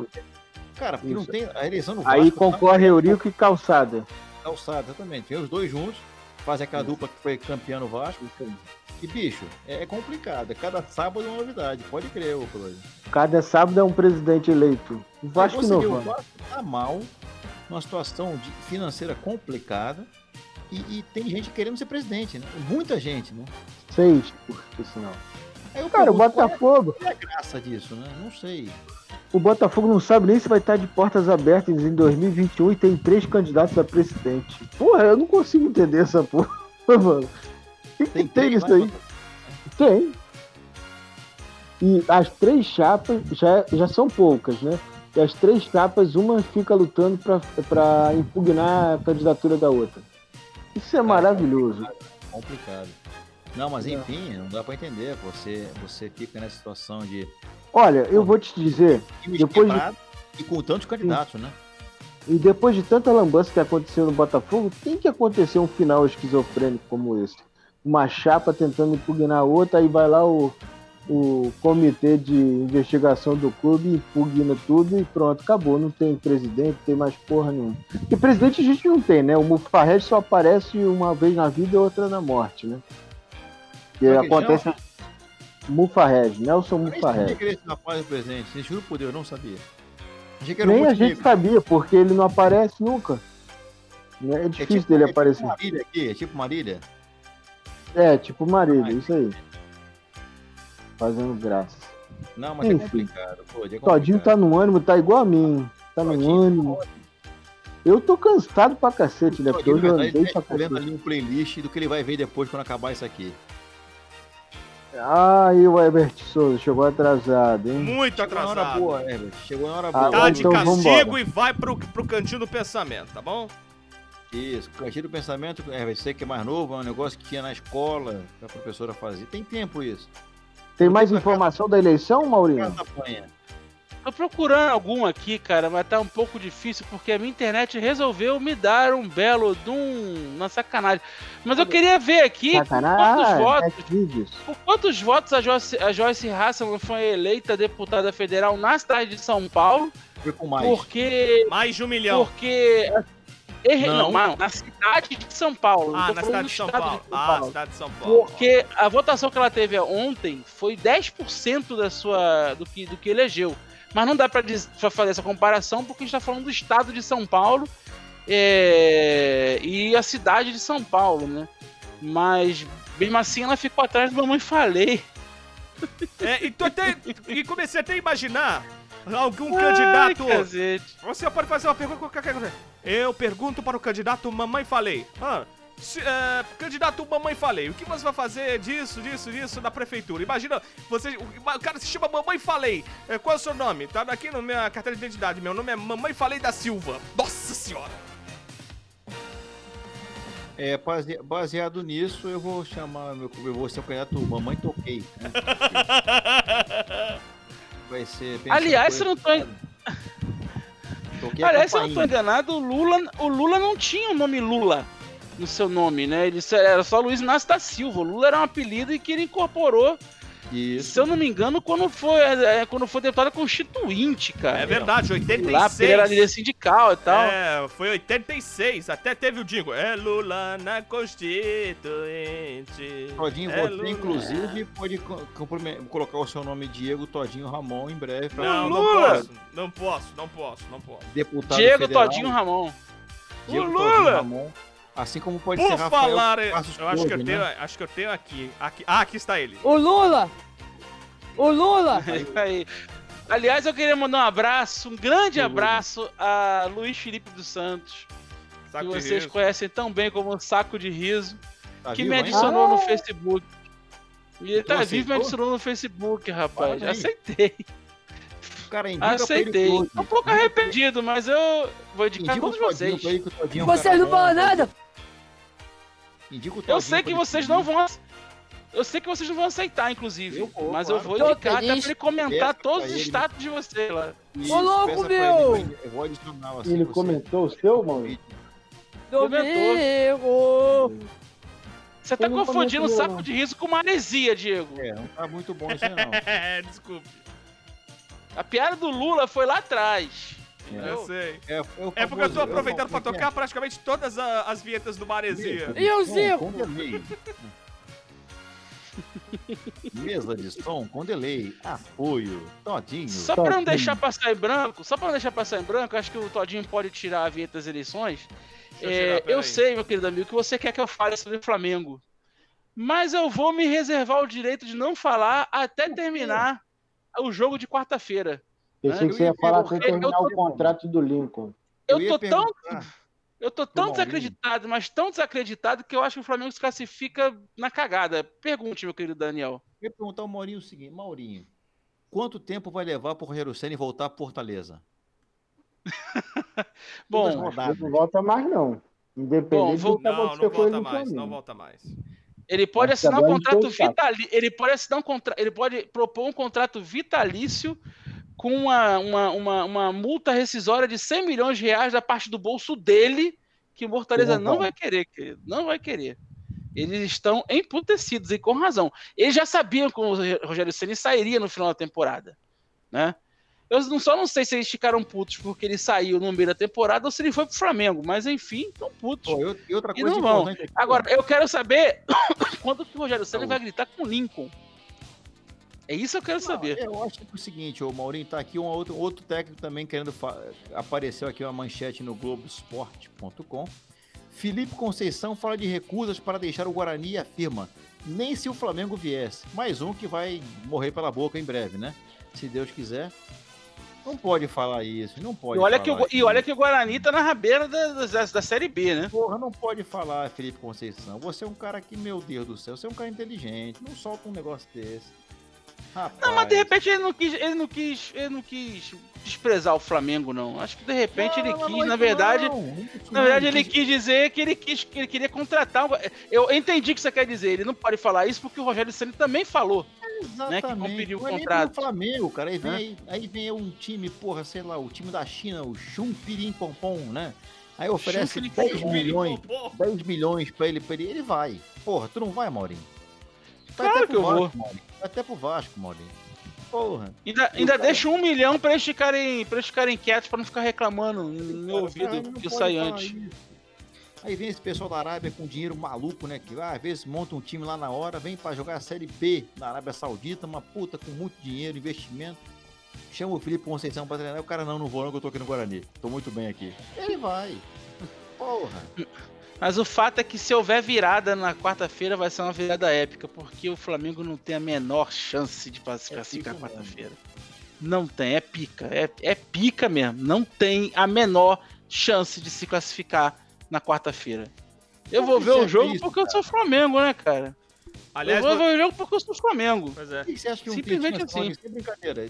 Cara, porque não Isso. tem a eleição Vasco. Aí tá concorre Eurico e Calçada. calçada, exatamente. Vem os dois juntos, fazem aquela dupla que foi campeã no Vasco. E, bicho, é, é complicado. Cada sábado é uma novidade. Pode crer, ô Cruz. Cada sábado é um presidente eleito. O Vasco vê, O não. Vasco tá mal, numa situação financeira complicada. E, e tem gente querendo ser presidente, né? Muita gente, né? Seis, por sinal. Aí eu Cara, o pergunto, Botafogo. Qual é a graça disso, né? Não sei. O Botafogo não sabe nem se vai estar de portas abertas em 2021 e tem três candidatos a presidente. Porra, eu não consigo entender essa porra, [laughs] mano. O que, que tem, nisso lá, aí? Tem. E as três chapas já, já são poucas, né? E as três chapas, uma fica lutando pra impugnar a candidatura da outra. Isso é maravilhoso. Complicado. Não, mas enfim, não dá pra entender. Você, você fica nessa situação de Olha, eu vou te dizer, Depois de- e com tantos candidatos, né? E depois de tanta lambança que aconteceu no Botafogo, tem que acontecer um final esquizofrênico como esse. Uma chapa tentando impugnar a outra, aí vai lá o, o comitê de investigação do clube, impugna tudo e pronto, acabou. Não tem presidente, não tem mais porra nenhuma. E presidente a gente não tem, né? O Mufarred só aparece uma vez na vida e outra na morte, né? Que Como é acontece. Mufarred, Nelson Eu nem Mufarred. que ele esse rapaz é presidente. Gente, juro por Deus, eu não sabia. Era um Nem a gente sabia, porque ele não aparece nunca. É É difícil tipo, dele é tipo aparecer. Marília aqui, é tipo Marília. É, tipo Marília, isso aí. Fazendo graça. Não, mas é Enfim. complicado. Pô, é Todinho tá complicado. no ânimo, tá igual a mim. Tá no Todinho, ânimo. Eu tô cansado pra cacete, né? Porque eu verdade, andei pra tá vendo cacete. ali um playlist do que ele vai ver depois quando acabar isso aqui. Ai, o Herbert Souza chegou atrasado, hein? Muito Chegou na hora atrasado. boa, Herbert. Chegou na hora Ah, boa. Tá de então castigo vambora. e vai pro, pro cantinho do pensamento, tá bom? Isso, cantinho do pensamento, Herbert, você que é mais novo, é um negócio que tinha na escola, que a professora fazia. Tem tempo isso. Tem mais informação da eleição, Maurinho? Tô procurando algum aqui, cara, mas tá um pouco difícil porque a minha internet resolveu me dar um belo de um. Uma sacanagem. Mas eu queria ver aqui por quantos Sacanagem, votos, por quantos votos a Joyce, a Joyce Hasselman foi eleita deputada federal na cidade de São Paulo. Foi com mais. Porque. Mais de um milhão. Porque. Errei, Não. não, na cidade de São Paulo. Ah, na cidade de São Paulo. de São Ah, Paulo. cidade de São Paulo. Porque a votação que ela teve ontem foi 10% da sua, do, que, do que elegeu. Mas não dá pra, fazer essa comparação porque a gente tá falando do estado de São Paulo é, e a cidade de São Paulo, né? Mas mesmo assim ela ficou atrás do Mamãe Falei. É, e, tô até, e comecei até a imaginar algum Ai, candidato. cacete. Você pode fazer uma pergunta com qualquer coisa. Eu pergunto para o candidato Mamãe Falei. Ah, se- é, candidato Mamãe Falei, o que você vai fazer disso, disso, disso na prefeitura? Imagina, você, o, o cara se chama Mamãe Falei. É, qual é o seu nome? Tá aqui na minha carteira de identidade. Meu nome é Mamãe Falei da Silva. Nossa senhora. É, base- baseado nisso, eu vou chamar, meu, eu vou ser o candidato Mamãe Toquei. Né? [laughs] Vai ser. Aliás, eu não tô Toquei a Aliás, se eu não tô enganado, o Lula, o Lula não tinha o nome Lula no seu nome, né? Ele era só Luiz Inácio da Silva. O Lula era um apelido e que ele incorporou Isso. Se eu não me engano, quando foi, é, quando foi deputada constituinte, cara. É verdade, Lá, 86. porque ele era líder sindical e tal. É, foi 86, até teve o Dingo. É Lula na Constituinte. Todinho, é você Lula. inclusive pode colocar o seu nome Diego Todinho Ramon em breve para Não, não Lula. posso, não posso, não posso, não posso. deputado Diego federal, Todinho Ramon. Diego o Todinho Lula! Ramon, assim como pode Por ser Rafael falar, eu Passos acho que eu tenho, né? acho que eu tenho aqui, aqui. Ah, aqui está ele. O Lula! O Lula! [laughs] Aí. Aliás, eu queria mandar um abraço, um grande Lula. abraço a Luiz Felipe dos Santos, Saco que vocês riso. conhecem tão bem como Saco de Riso, Tá que vivo me adicionou no Ah! Facebook. E ele tá vivo e me aceitou? adicionou no Facebook, rapaz. Aceitei, cara pra ele aceitei. Tô um pouco arrependido, mas eu vou indicar Indica todos vocês. Todinho Vocês não falam nada! Indica o Eu sei que vocês não vão. Eu sei que vocês não vão aceitar, inclusive. Eu vou, mas claro. eu vou indicar até feliz. pra ele comentar pra todos os ele. status de você lá. Isso, Ô, louco, meu! ele, Eu vou adicionar assim. Ele você- comentou o seu, mano? Domingo! Você tá confundindo saco de riso com maresia, Diego. É, não tá muito bom isso aí, não. [laughs] É, desculpe, A piada do Lula foi lá atrás. Eu sei. É, é, É porque eu tô é aproveitando pra famoso- tocar praticamente todas a- as vinhetas do Maresia. E o Som Zico? [laughs] Mesa de som com delay. Apoio. Todinho. Só pra não deixar passar em branco, só pra não deixar passar em branco, acho que o Todinho pode tirar a vinheta das eleições. Eu É, tirar, eu sei, meu querido amigo, que você quer que eu fale sobre o Flamengo. Mas eu vou me reservar o direito de não falar até terminar o jogo de quarta-feira. Pensei que Eu você ia falar até terminar eu o tô- contrato do Lincoln. Eu, ia tô tão, eu tô tão desacreditado, mas tão desacreditado que eu acho que o Flamengo se classifica na cagada. Pergunte, meu querido Daniel. Eu ia perguntar ao Maurinho o seguinte: Maurinho, quanto tempo vai levar pro Rogério Senna voltar pra Fortaleza? [laughs] Bom, não volta mais, não. Independente vou- do que Não, não volta mais, não volta mais. ele pode que assinar um contrato vitalício. Ele pode assinar um contra... ele pode propor um contrato vitalício com uma, uma, uma, uma multa rescisória de 100 milhões de reais da parte do bolso dele, que o Mortaleza Não vai. querer, querido. Não vai querer. Eles estão emputecidos e com razão. Eles já sabiam que o Rogério Ceni sairia no final da temporada, né? Eu não, só não sei se eles ficaram putos porque ele saiu no meio da temporada ou se ele foi pro Flamengo, mas enfim, estão putos. Pô, eu- e outra E coisa não vão. Agora, eu quero saber [coughs] quando que o Rogério Ceni vai gritar com o Lincoln. É isso que eu quero Não, saber. Eu acho que é o seguinte, o Maurinho tá aqui um outro, outro técnico também querendo apareceu aqui uma manchete no Globoesporte.com Felipe Conceição fala de recusas para deixar o Guarani e afirma: nem se o Flamengo viesse. Mais um que vai morrer pela boca em breve, né? Se Deus quiser. Não pode falar isso, não pode E olha, falar que o, e olha que o Guarani tá na rabeira da, da, da Série B, né? Porra, não pode falar, Felipe Conceição. Você é um cara que, meu Deus do céu, você é um cara inteligente. Não solta um negócio desse. Rapaz. Não, mas de repente ele não quis, ele não quis, ele não quis desprezar o Flamengo, não. Acho que de repente ele Não, não, quis, não na verdade, não, na não, verdade ele quis- dizer que ele quis, que ele queria contratar. um- Eu entendi o que você quer dizer. Ele não pode falar isso porque o Rogério Ceni também falou. né, que Exatamente. conferiu o é contrato. Flamengo, cara. Aí vem, Né? aí, aí vem um time, porra, sei lá, o time da China, o Chumpirim Pompom, né? Aí oferece Chumpirim 10 Pompom. milhões, 10 milhões pra ele, pra ele, ele vai. Porra, tu não vai, Maurinho? Vai Claro que eu vou. Maurinho. Até pro Vasco, Maurinho. Porra. Ainda, ainda deixa um milhão pra eles ficarem, pra eles ficarem quietos, pra não ficar reclamando no meu ouvido que falar antes. isso. Aí vem esse pessoal da Arábia com dinheiro maluco, né? Que ah, às vezes monta um time lá na hora, vem pra jogar a Série B na Arábia Saudita, uma puta com muito dinheiro, investimento. Chama o Felipe Conceição pra treinar. O cara, não, não vou não, que eu tô aqui no Guarani. Tô muito bem aqui. Ele vai. Porra. Mas o fato é que se houver virada na quarta-feira, vai ser uma virada épica, porque o Flamengo não tem a menor chance de É classificar mesmo. quarta-feira. Não tem, é pica. É, é pica mesmo. Não tem a menor chance de se classificar na quarta-feira. Eu vou ver o acha jogo porque eu sou Flamengo, né, cara? Aliás, eu vou vo- ver o jogo porque eu sou Flamengo. pois é. Você acha que um Simplesmente assim. Brincadeira.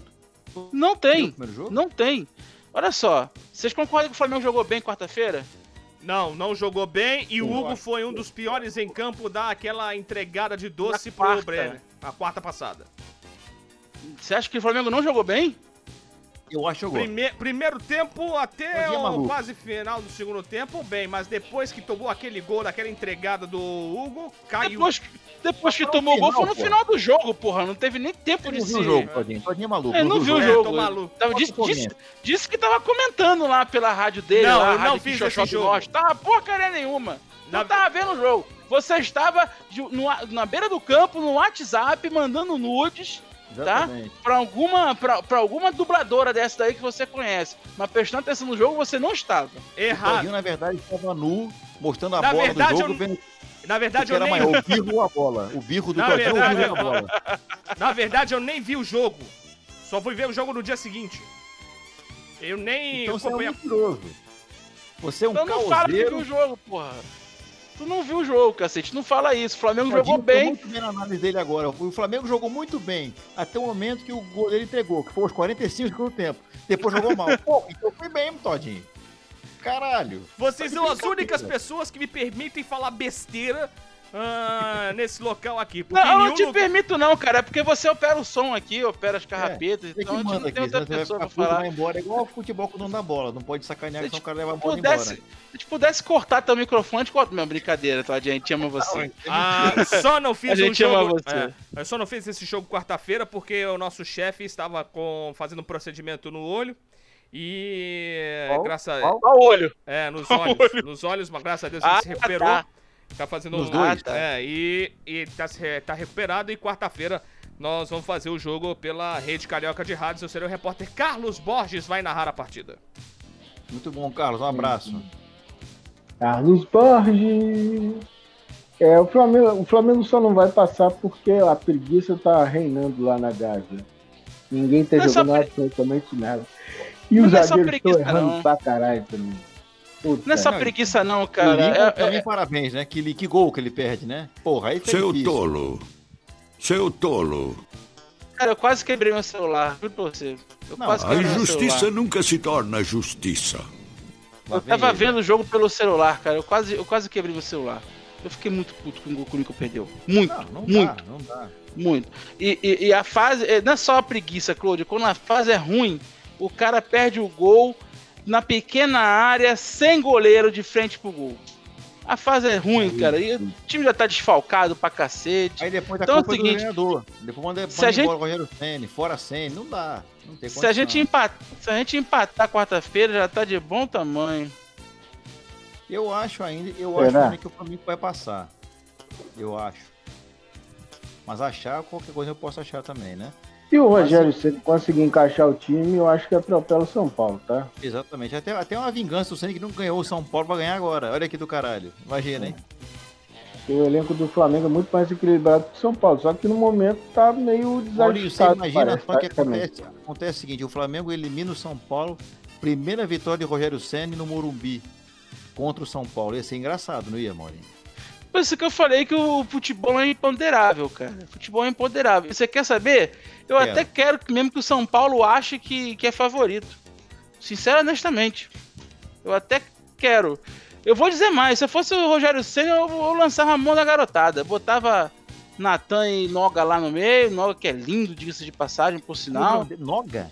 Não tem, não tem. Olha só, vocês concordam que o Flamengo jogou bem quarta-feira? Não, não jogou bem e o Hugo foi um dos piores em campo dar aquela entregada de doce Na pro quarta. Brenner. A quarta passada. Você acha que o Flamengo não jogou bem? Eu acho que jogou. Prime- primeiro tempo até dia, o quase final do segundo tempo, bem, mas depois que tomou aquele gol, aquela entregada do Hugo, caiu. Depois, depois que tomou o gol, foi no pô. final do jogo, porra. Não teve nem tempo de não se. viu o jogo, Todinho. Todinho é maluco. É, não viu o É, jogo. maluco. Tava, disse, disse, disse que tava comentando lá pela rádio dele. Não, lá, eu não fiz esse jogo. Norte. Tava porcaria nenhuma. Não Na- tava vendo o jogo. Você estava de- no- na beira do campo, no WhatsApp, mandando nudes Exatamente. pra alguma, pra, pra alguma dubladora dessa daí que você conhece. Mas prestando atenção no jogo, você não estava. O Errado. Todinho, na verdade, estava nu, mostrando a Na bola verdade, do jogo, eu- vendo Na o verdade, eu era nem, maior, o birro ou a bola. O birro do Na Todinho ou o verdade, birro da bola. [laughs] na verdade, eu nem vi o jogo. Só fui ver o jogo no dia seguinte. Eu nem Então você é um mentiroso. Você é um Então não fala que viu o jogo, porra. Tu não viu o jogo, cacete. Não fala isso. O Flamengo jogou bem. muito bem na análise dele agora. O Flamengo jogou muito bem até o momento que o goleiro entregou, que foi os 45 do segundo tempo. Depois jogou mal. [laughs] Pô, então foi bem, Todinho. Caralho. Vocês são as únicas pessoas que me permitem falar besteira ah, nesse local aqui. Porque Não, eu não te lugar- permito não, cara. É porque você opera o som aqui, opera as carrapetas, Você que então a gente manda não aqui, tem outra pessoa pra falar. vai embora. É igual o futebol com o dono da bola. Não pode sacanear, Se senão o cara leva a bola Pudesse, embora. se a gente pudesse cortar teu microfone, a gente corta. Minha brincadeira, tá? A gente ama você. Ah, só não fiz A um gente jogo. ama você. é, eu só não fiz esse jogo quarta-feira porque o nosso chefe estava com, fazendo um procedimento no olho. E Qual? graças a o olho. É, nos Qual olhos. olho? Nos olhos, mas graças a Deus ele Ah, se recuperou. tá. Tá fazendo Nos um. dois? Ah, tá. É, e, e tá, se- tá recuperado. E quarta-feira nós vamos fazer o jogo pela Rede Carioca de Rádios. Eu serei o repórter Carlos Borges, vai narrar a partida. Muito bom, Carlos. Um abraço. Carlos Borges. É, o Flamengo, o Flamengo só não vai passar porque a preguiça tá reinando lá na Gávea. Ninguém tá Não é só jogando absolutamente nada. E Não os é zagueiros estão errando não. pra caralho também. Puta, Não é só Não, preguiça, não, cara. Lincoln É- também, é- parabéns, né? Que, que gol que ele perde, né? Porra, aí fica Seu difícil. tolo. Seu tolo. cara, eu quase quebrei meu celular, juro pra você. Eu Não, quase A quebrei meu injustiça nunca se torna justiça. Lá Eu tava ele. vendo o jogo pelo celular, cara. Eu quase, eu quase quebrei meu celular. Eu fiquei muito puto com o o Nico perdeu. Muito, Não, não muito. dá, não dá. Muito. E, e- e a fase. é, Não é só a preguiça, Claudio. Quando a fase é ruim, o cara perde o gol na pequena área, sem goleiro de frente pro gol. A fase é ruim, cara. E o time já tá desfalcado pra cacete. Aí depois a Então é o culpa é do seguinte, treinador. Depois manda, se manda a gente- embora o Rogério Senni, fora Senni. Não dá. Não tem Se a, gente empatar, se a gente empatar quarta-feira, já tá de bom tamanho. Eu acho ainda, eu Será? acho ainda que o Flamengo vai passar. Eu acho. Mas achar, qualquer coisa eu posso achar também, né? Se o Rogério Ceni conseguir encaixar o time, eu acho que atropela o São Paulo, tá? Exatamente. Até, até uma vingança do Senna que não ganhou o São Paulo pra ganhar agora. Olha aqui do caralho. Imagina, hein? Porque o elenco do Flamengo é muito mais equilibrado que o São Paulo, só que no momento tá meio Maurício, você desajustado. imagina parece, só que acontece, acontece o seguinte, o Flamengo elimina o São Paulo, primeira vitória de Rogério Senna no Morumbi contra o São Paulo. Ia ser engraçado, não ia, Maurinho? Por isso que eu falei que o futebol é imponderável, cara. O futebol é imponderável. Você quer saber? Eu Quero. até quero que mesmo que o São Paulo ache que, que é favorito. Sincero, honestamente. Eu até quero. Eu vou dizer mais, se eu fosse o Rogério Senna, eu, eu lançava a mão da garotada. Botava Natan e Noga lá no meio. Noga que é lindo, diga-se de passagem, por sinal. Noga?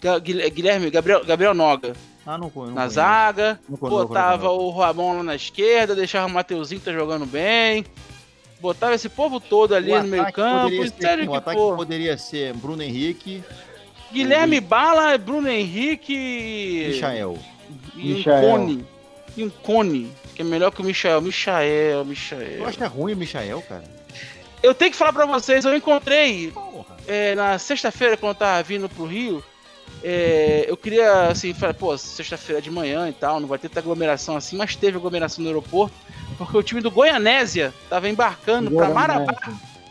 Ga- Guil- Guilherme, Gabriel, Gabriel Noga Ah, não, não na zaga. Não conheço, Botava não o Ramon lá na esquerda, deixava o Mateuzinho que tá jogando bem. Botava esse povo todo ali O no meio campo. poderia ser Sério? O que ataque poderia ser Bruno Henrique, Guilherme Bala, Bruno Henrique. Michael. E um Michael. Cone. E um Cone, que é melhor que o Michael. Michael, Michael. Eu acho que é ruim o Michael, cara. Eu tenho que falar pra vocês, eu encontrei Porra. é, na sexta-feira, quando eu tava vindo pro Rio, é, eu queria, assim, falar, pô, sexta-feira de manhã e tal, não vai ter tanta aglomeração assim, mas teve aglomeração no aeroporto, porque o time do Goianésia tava embarcando pra Marabá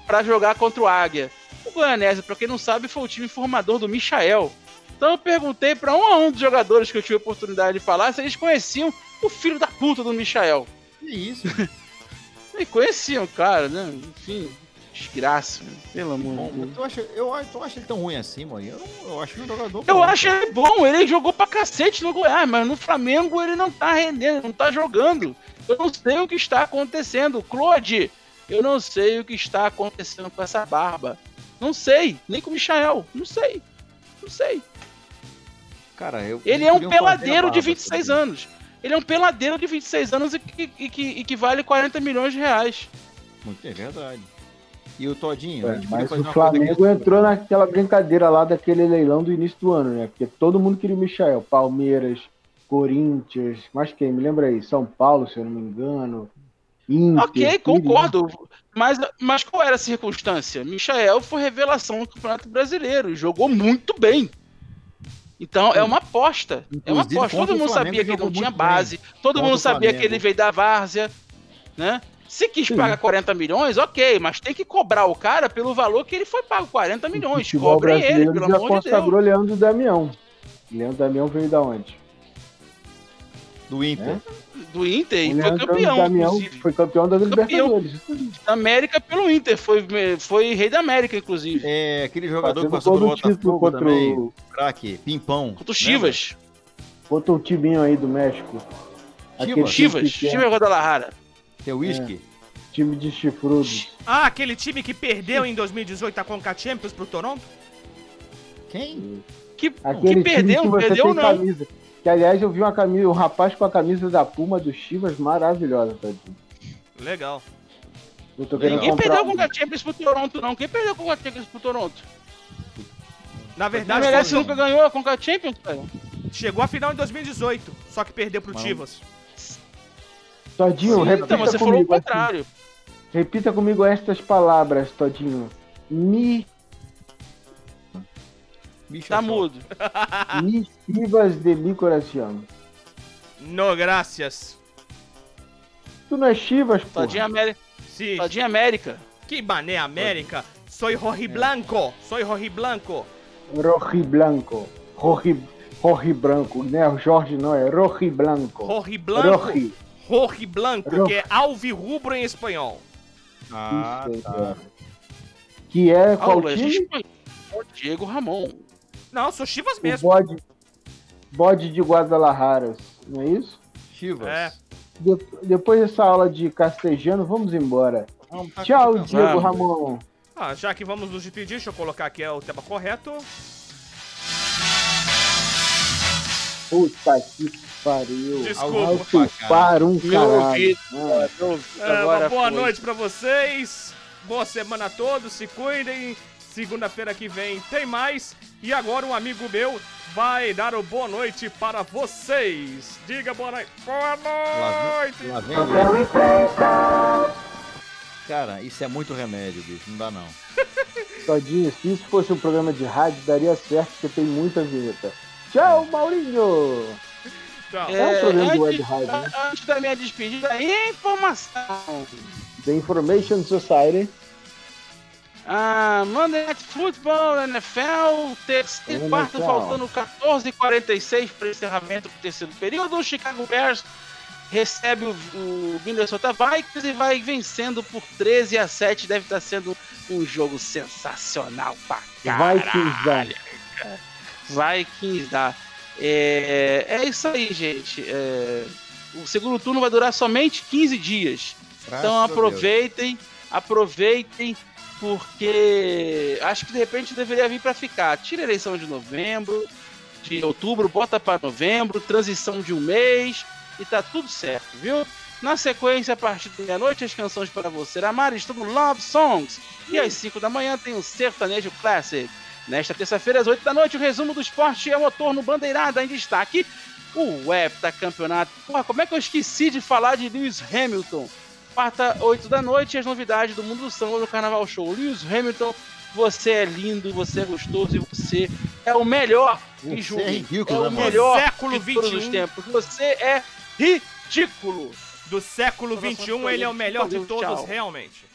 pra jogar contra o Águia. O Goianésia, pra quem não sabe, foi o time formador do Michael. Então eu perguntei pra um a um dos jogadores que eu tive a oportunidade de falar se eles conheciam o filho da puta do Michael. Que isso? [laughs] E conheciam, cara, né? Enfim, desgraça, né? pelo amor de Deus. tu acha, eu, acho- tu acha ele tão ruim assim, Maurinho? Eu, não- eu acho ele um jogador Eu bom, acho cara. ele bom, ele jogou pra cacete no Goiás, mas no Flamengo ele não tá rendendo, não tá jogando. Eu não sei o que está acontecendo. Claude, eu não sei o que está acontecendo com essa barba. Não sei, nem com o Michael, não sei. Não sei. Cara, eu, Ele é um peladeiro de barba, 26 sabe? anos. Ele é um peladeiro de 26 anos e que, e que, e que vale 40 milhões de reais. Muito, é verdade. E o Todinho? É, gente podia mas o Flamengo entrou naquela brincadeira lá daquele leilão do início do ano, né? Porque todo mundo queria o Michel. Palmeiras, Corinthians, mas quem? Me lembra aí? São Paulo, se eu não me engano. Inter, Ok, concordo. Mas, mas qual era a circunstância? Michael foi revelação do Campeonato Brasileiro e jogou muito bem. Então é uma aposta. É uma Inclusive, aposta. Todo mundo sabia que ele não tinha muito bem. base. Todo Contra mundo sabia Flamengo. que ele veio da várzea. Né? Se quis pagar 40 milhões, ok, mas tem que cobrar o cara pelo valor que ele foi pago, 40 O milhões. futebol Cobrem ele, brasileiro pelo já amor de Deus. consagrou Leandro Damião. Leandro Damião veio da onde? Do Inter. É? Do Inter e foi campeão, Damião foi campeão da. Libertadores. Da América pelo Inter, foi, foi rei da América, inclusive. É, aquele jogador que passou do todo o título Botafogo contra também. o, Craque, Pimpão. Contra o Chivas. contra o timinho aí do México. Chivas, pequeno, Chivas Guadalajara. Tem Whisky. time de chifrudos. Ah, aquele time que perdeu em 2018 a Conca Champions pro Toronto? Quem? Que, Aquele que perdeu, que perdeu não. camisa. Que aliás eu vi uma camisa, um rapaz com a camisa da Puma do Chivas maravilhosa, tadinho. Legal. Eu tô querendo Ninguém comprar perdeu com o Champions pro Toronto, não. Quem perdeu com o Champions pro Toronto? Na verdade, foi- nunca ganhou a Conca Champions, cara. chegou a final em 2018, só que perdeu pro Chivas. Todinho, repita Então, você falou o comigo. assim. contrário. Repita comigo estas palavras, Todinho. Mi, Bicho Tá mudo. [laughs] Chivas de mi coração. No, gracias. Tu não é Chivas, pô. Todinho América. Sí. Todinho América. Que mané América. Soy rojiblanco. Soy rojiblanco. Roji Blanco. Roji, Roji Branco, né? Jorge não, é Roji Blanco. Rojiblanco. Roji. Rojiblanco, Ro- que é alvirrubro em espanhol. Ah, Isso, tá. Que é qual Alô, a time? Diego Ramon. Não, sou Chivas O mesmo. bode, bode de Guadalajara, não é isso? Chivas. É. De- depois dessa aula de castejano, vamos embora. Não, tá Tchau, cansado. Diego Vamos. Ramon. Ah, já que vamos nos despedir, deixa eu colocar aqui o tema correto. Puta que pariu. Desculpa. Alto para um Meu caralho. Ah, Meu ouvido É, boa foi. noite pra vocês. Boa semana a todos. Se cuidem. Segunda-feira que vem tem mais. E agora um amigo meu vai dar o boa noite para vocês. Diga boa noite. Boa Lá noite. vem, lá vem. Cara, isso é muito remédio, bicho. Não dá não. [laughs] Todinho, se isso fosse um programa de rádio, daria certo, porque tem muita vinheta. Tchau, Maurinho! Tchau. É um programa de web rádio, né? antes da minha despedida, informação. The Information Society. Ah, Monday Night Football, NFL, terceiro NFL. quarto, faltando 14h46 para encerramento do terceiro período. O Chicago Bears recebe o, o Minnesota Vikings e vai vencendo por 13 a 7. Deve estar sendo um jogo sensacional pra caralho. Vikings dá. Vikings dá. É, é isso aí, gente. É, o segundo turno vai durar somente 15 dias. Graças Então aproveitem, aproveitem, porque acho que de repente deveria vir para ficar. Tira a eleição de novembro, de outubro, bota para novembro, transição de um mês e tá tudo certo, viu? Na sequência, a partir da meia-noite, as canções para você amar no Love Songs. E às 5 da manhã tem o Sertanejo Classic. Nesta terça-feira, às 8 da noite, o resumo do esporte é motor no Bandeirada em destaque. O heptacampeonato. Porra, como é que eu esqueci de falar de Lewis Hamilton? Quarta, 8 da noite, as novidades do mundo do samba no Carnaval Show. Lewis Hamilton, você é lindo, você é gostoso e você é o melhor. Você Me julgue. é ridículo, é o né, melhor Século de todos os 21. tempos. Você é ridículo. Do século XXI, ele é o melhor de todos, Tchau. realmente.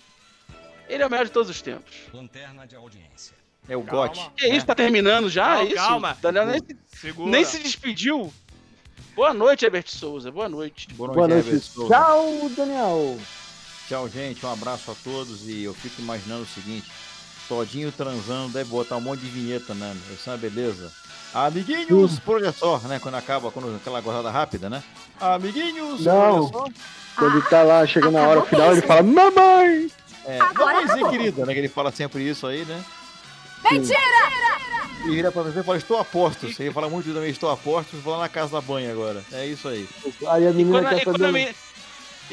Ele é o melhor de todos os tempos. Lanterna de audiência. É o Calma. GOT. Que isso, tá terminando já? Não, é isso? calma. Daniel nem, se- Segura. nem se despediu. Boa noite, Herbert Souza. Boa noite. Boa Boa noite. Everton Souza. Tchau, Daniel. Tchau, gente. Um abraço a todos. E eu fico imaginando o seguinte: Todinho transando, deve botar um monte de vinheta, né? Isso é uma beleza. Amiguinhos, por olha só, né? Quando acaba, quando aquela gozada rápida, né? Amiguinhos, por Não. só. Quando ele tá lá, chegando na hora final, ele fala, mamãe! É, Agora mamãezinha acabou. querida, né? Que ele fala sempre isso aí, né? Mentira! E vira pra você e fala, estou a postos. Ele fala muito também, estou a postos, vou lá na casa da banha agora. É isso aí. Aí a E menina quando, quer e quando a saber...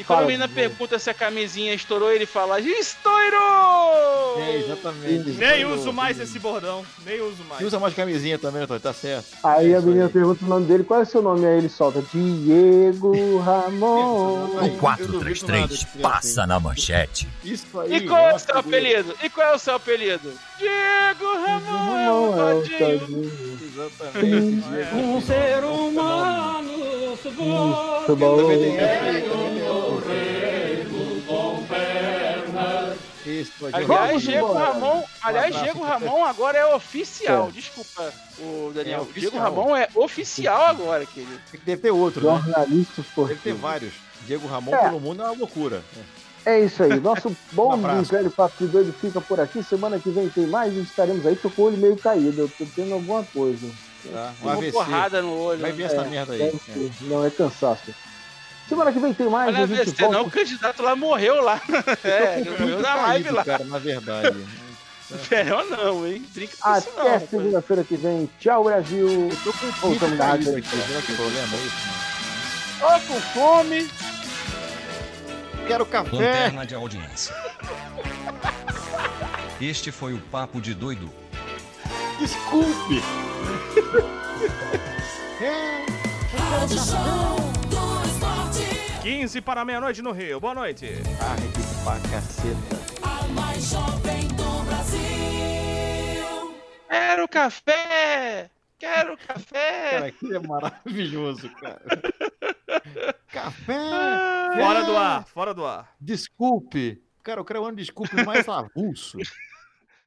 e quando a menina pergunta se a camisinha estourou, ele fala: Estourou! É, exatamente. Nem Estourou. uso mais esse bordão. Nem uso mais. E usa mais camisinha também, Todinho, tá certo. Aí É a menina pergunta o nome dele, qual é o seu nome? Aí ele solta, Diego Ramon. Aí, O eu duvido nada 433 de criança, passa na manchete. Isso aí. E qual é o seu apelido? E qual é o seu apelido? Diego Ramon é o Ramon é o tadinho. Exatamente. Um ser humano sublime. Bom. Também tem Isso, Todinho. Aliás, Diego. Ramon, aliás. Diego Ramon agora é oficial. É. Desculpa, o Daniel. É oficial. Diego Ramon é oficial agora, querido. Deve ter outro, né? Jornalista Deve ter esportivo. vários. Diego Ramon É. pelo mundo é uma loucura. É isso aí. Nosso [laughs] bom Um velho Papo de Doido fica por aqui. Semana que vem tem mais e estaremos aí. Tô com o olho meio caído. Eu tô tendo alguma coisa. Tá? Um Uma AVC. porrada no olho. Vai ver essa merda aí. É. Não, é cansaço. Semana que vem tem mais. Olha, a gente VC, não, volta. o candidato lá morreu lá. [laughs] É, morreu na live lá. cara, na verdade. Melhor não, hein? Brinca com isso não. Até segunda-feira que vem. Tchau, Brasil. Eu tô com o Voltamos da rádio. Será que é isso, com fome. Quero café. Lanterna de audiência. Este foi o Papo de Doido. Desculpe. Rádio Show do Esporte. 15 para meia-noite no Rio. Boa noite. Ah, que pra caceta. A mais jovem do Brasil. Quero café! Quero café! Cara, aqui é maravilhoso, cara. Café. Fora do ar, fora do ar. Desculpe. Cara, eu quero um desculpe mais avulso.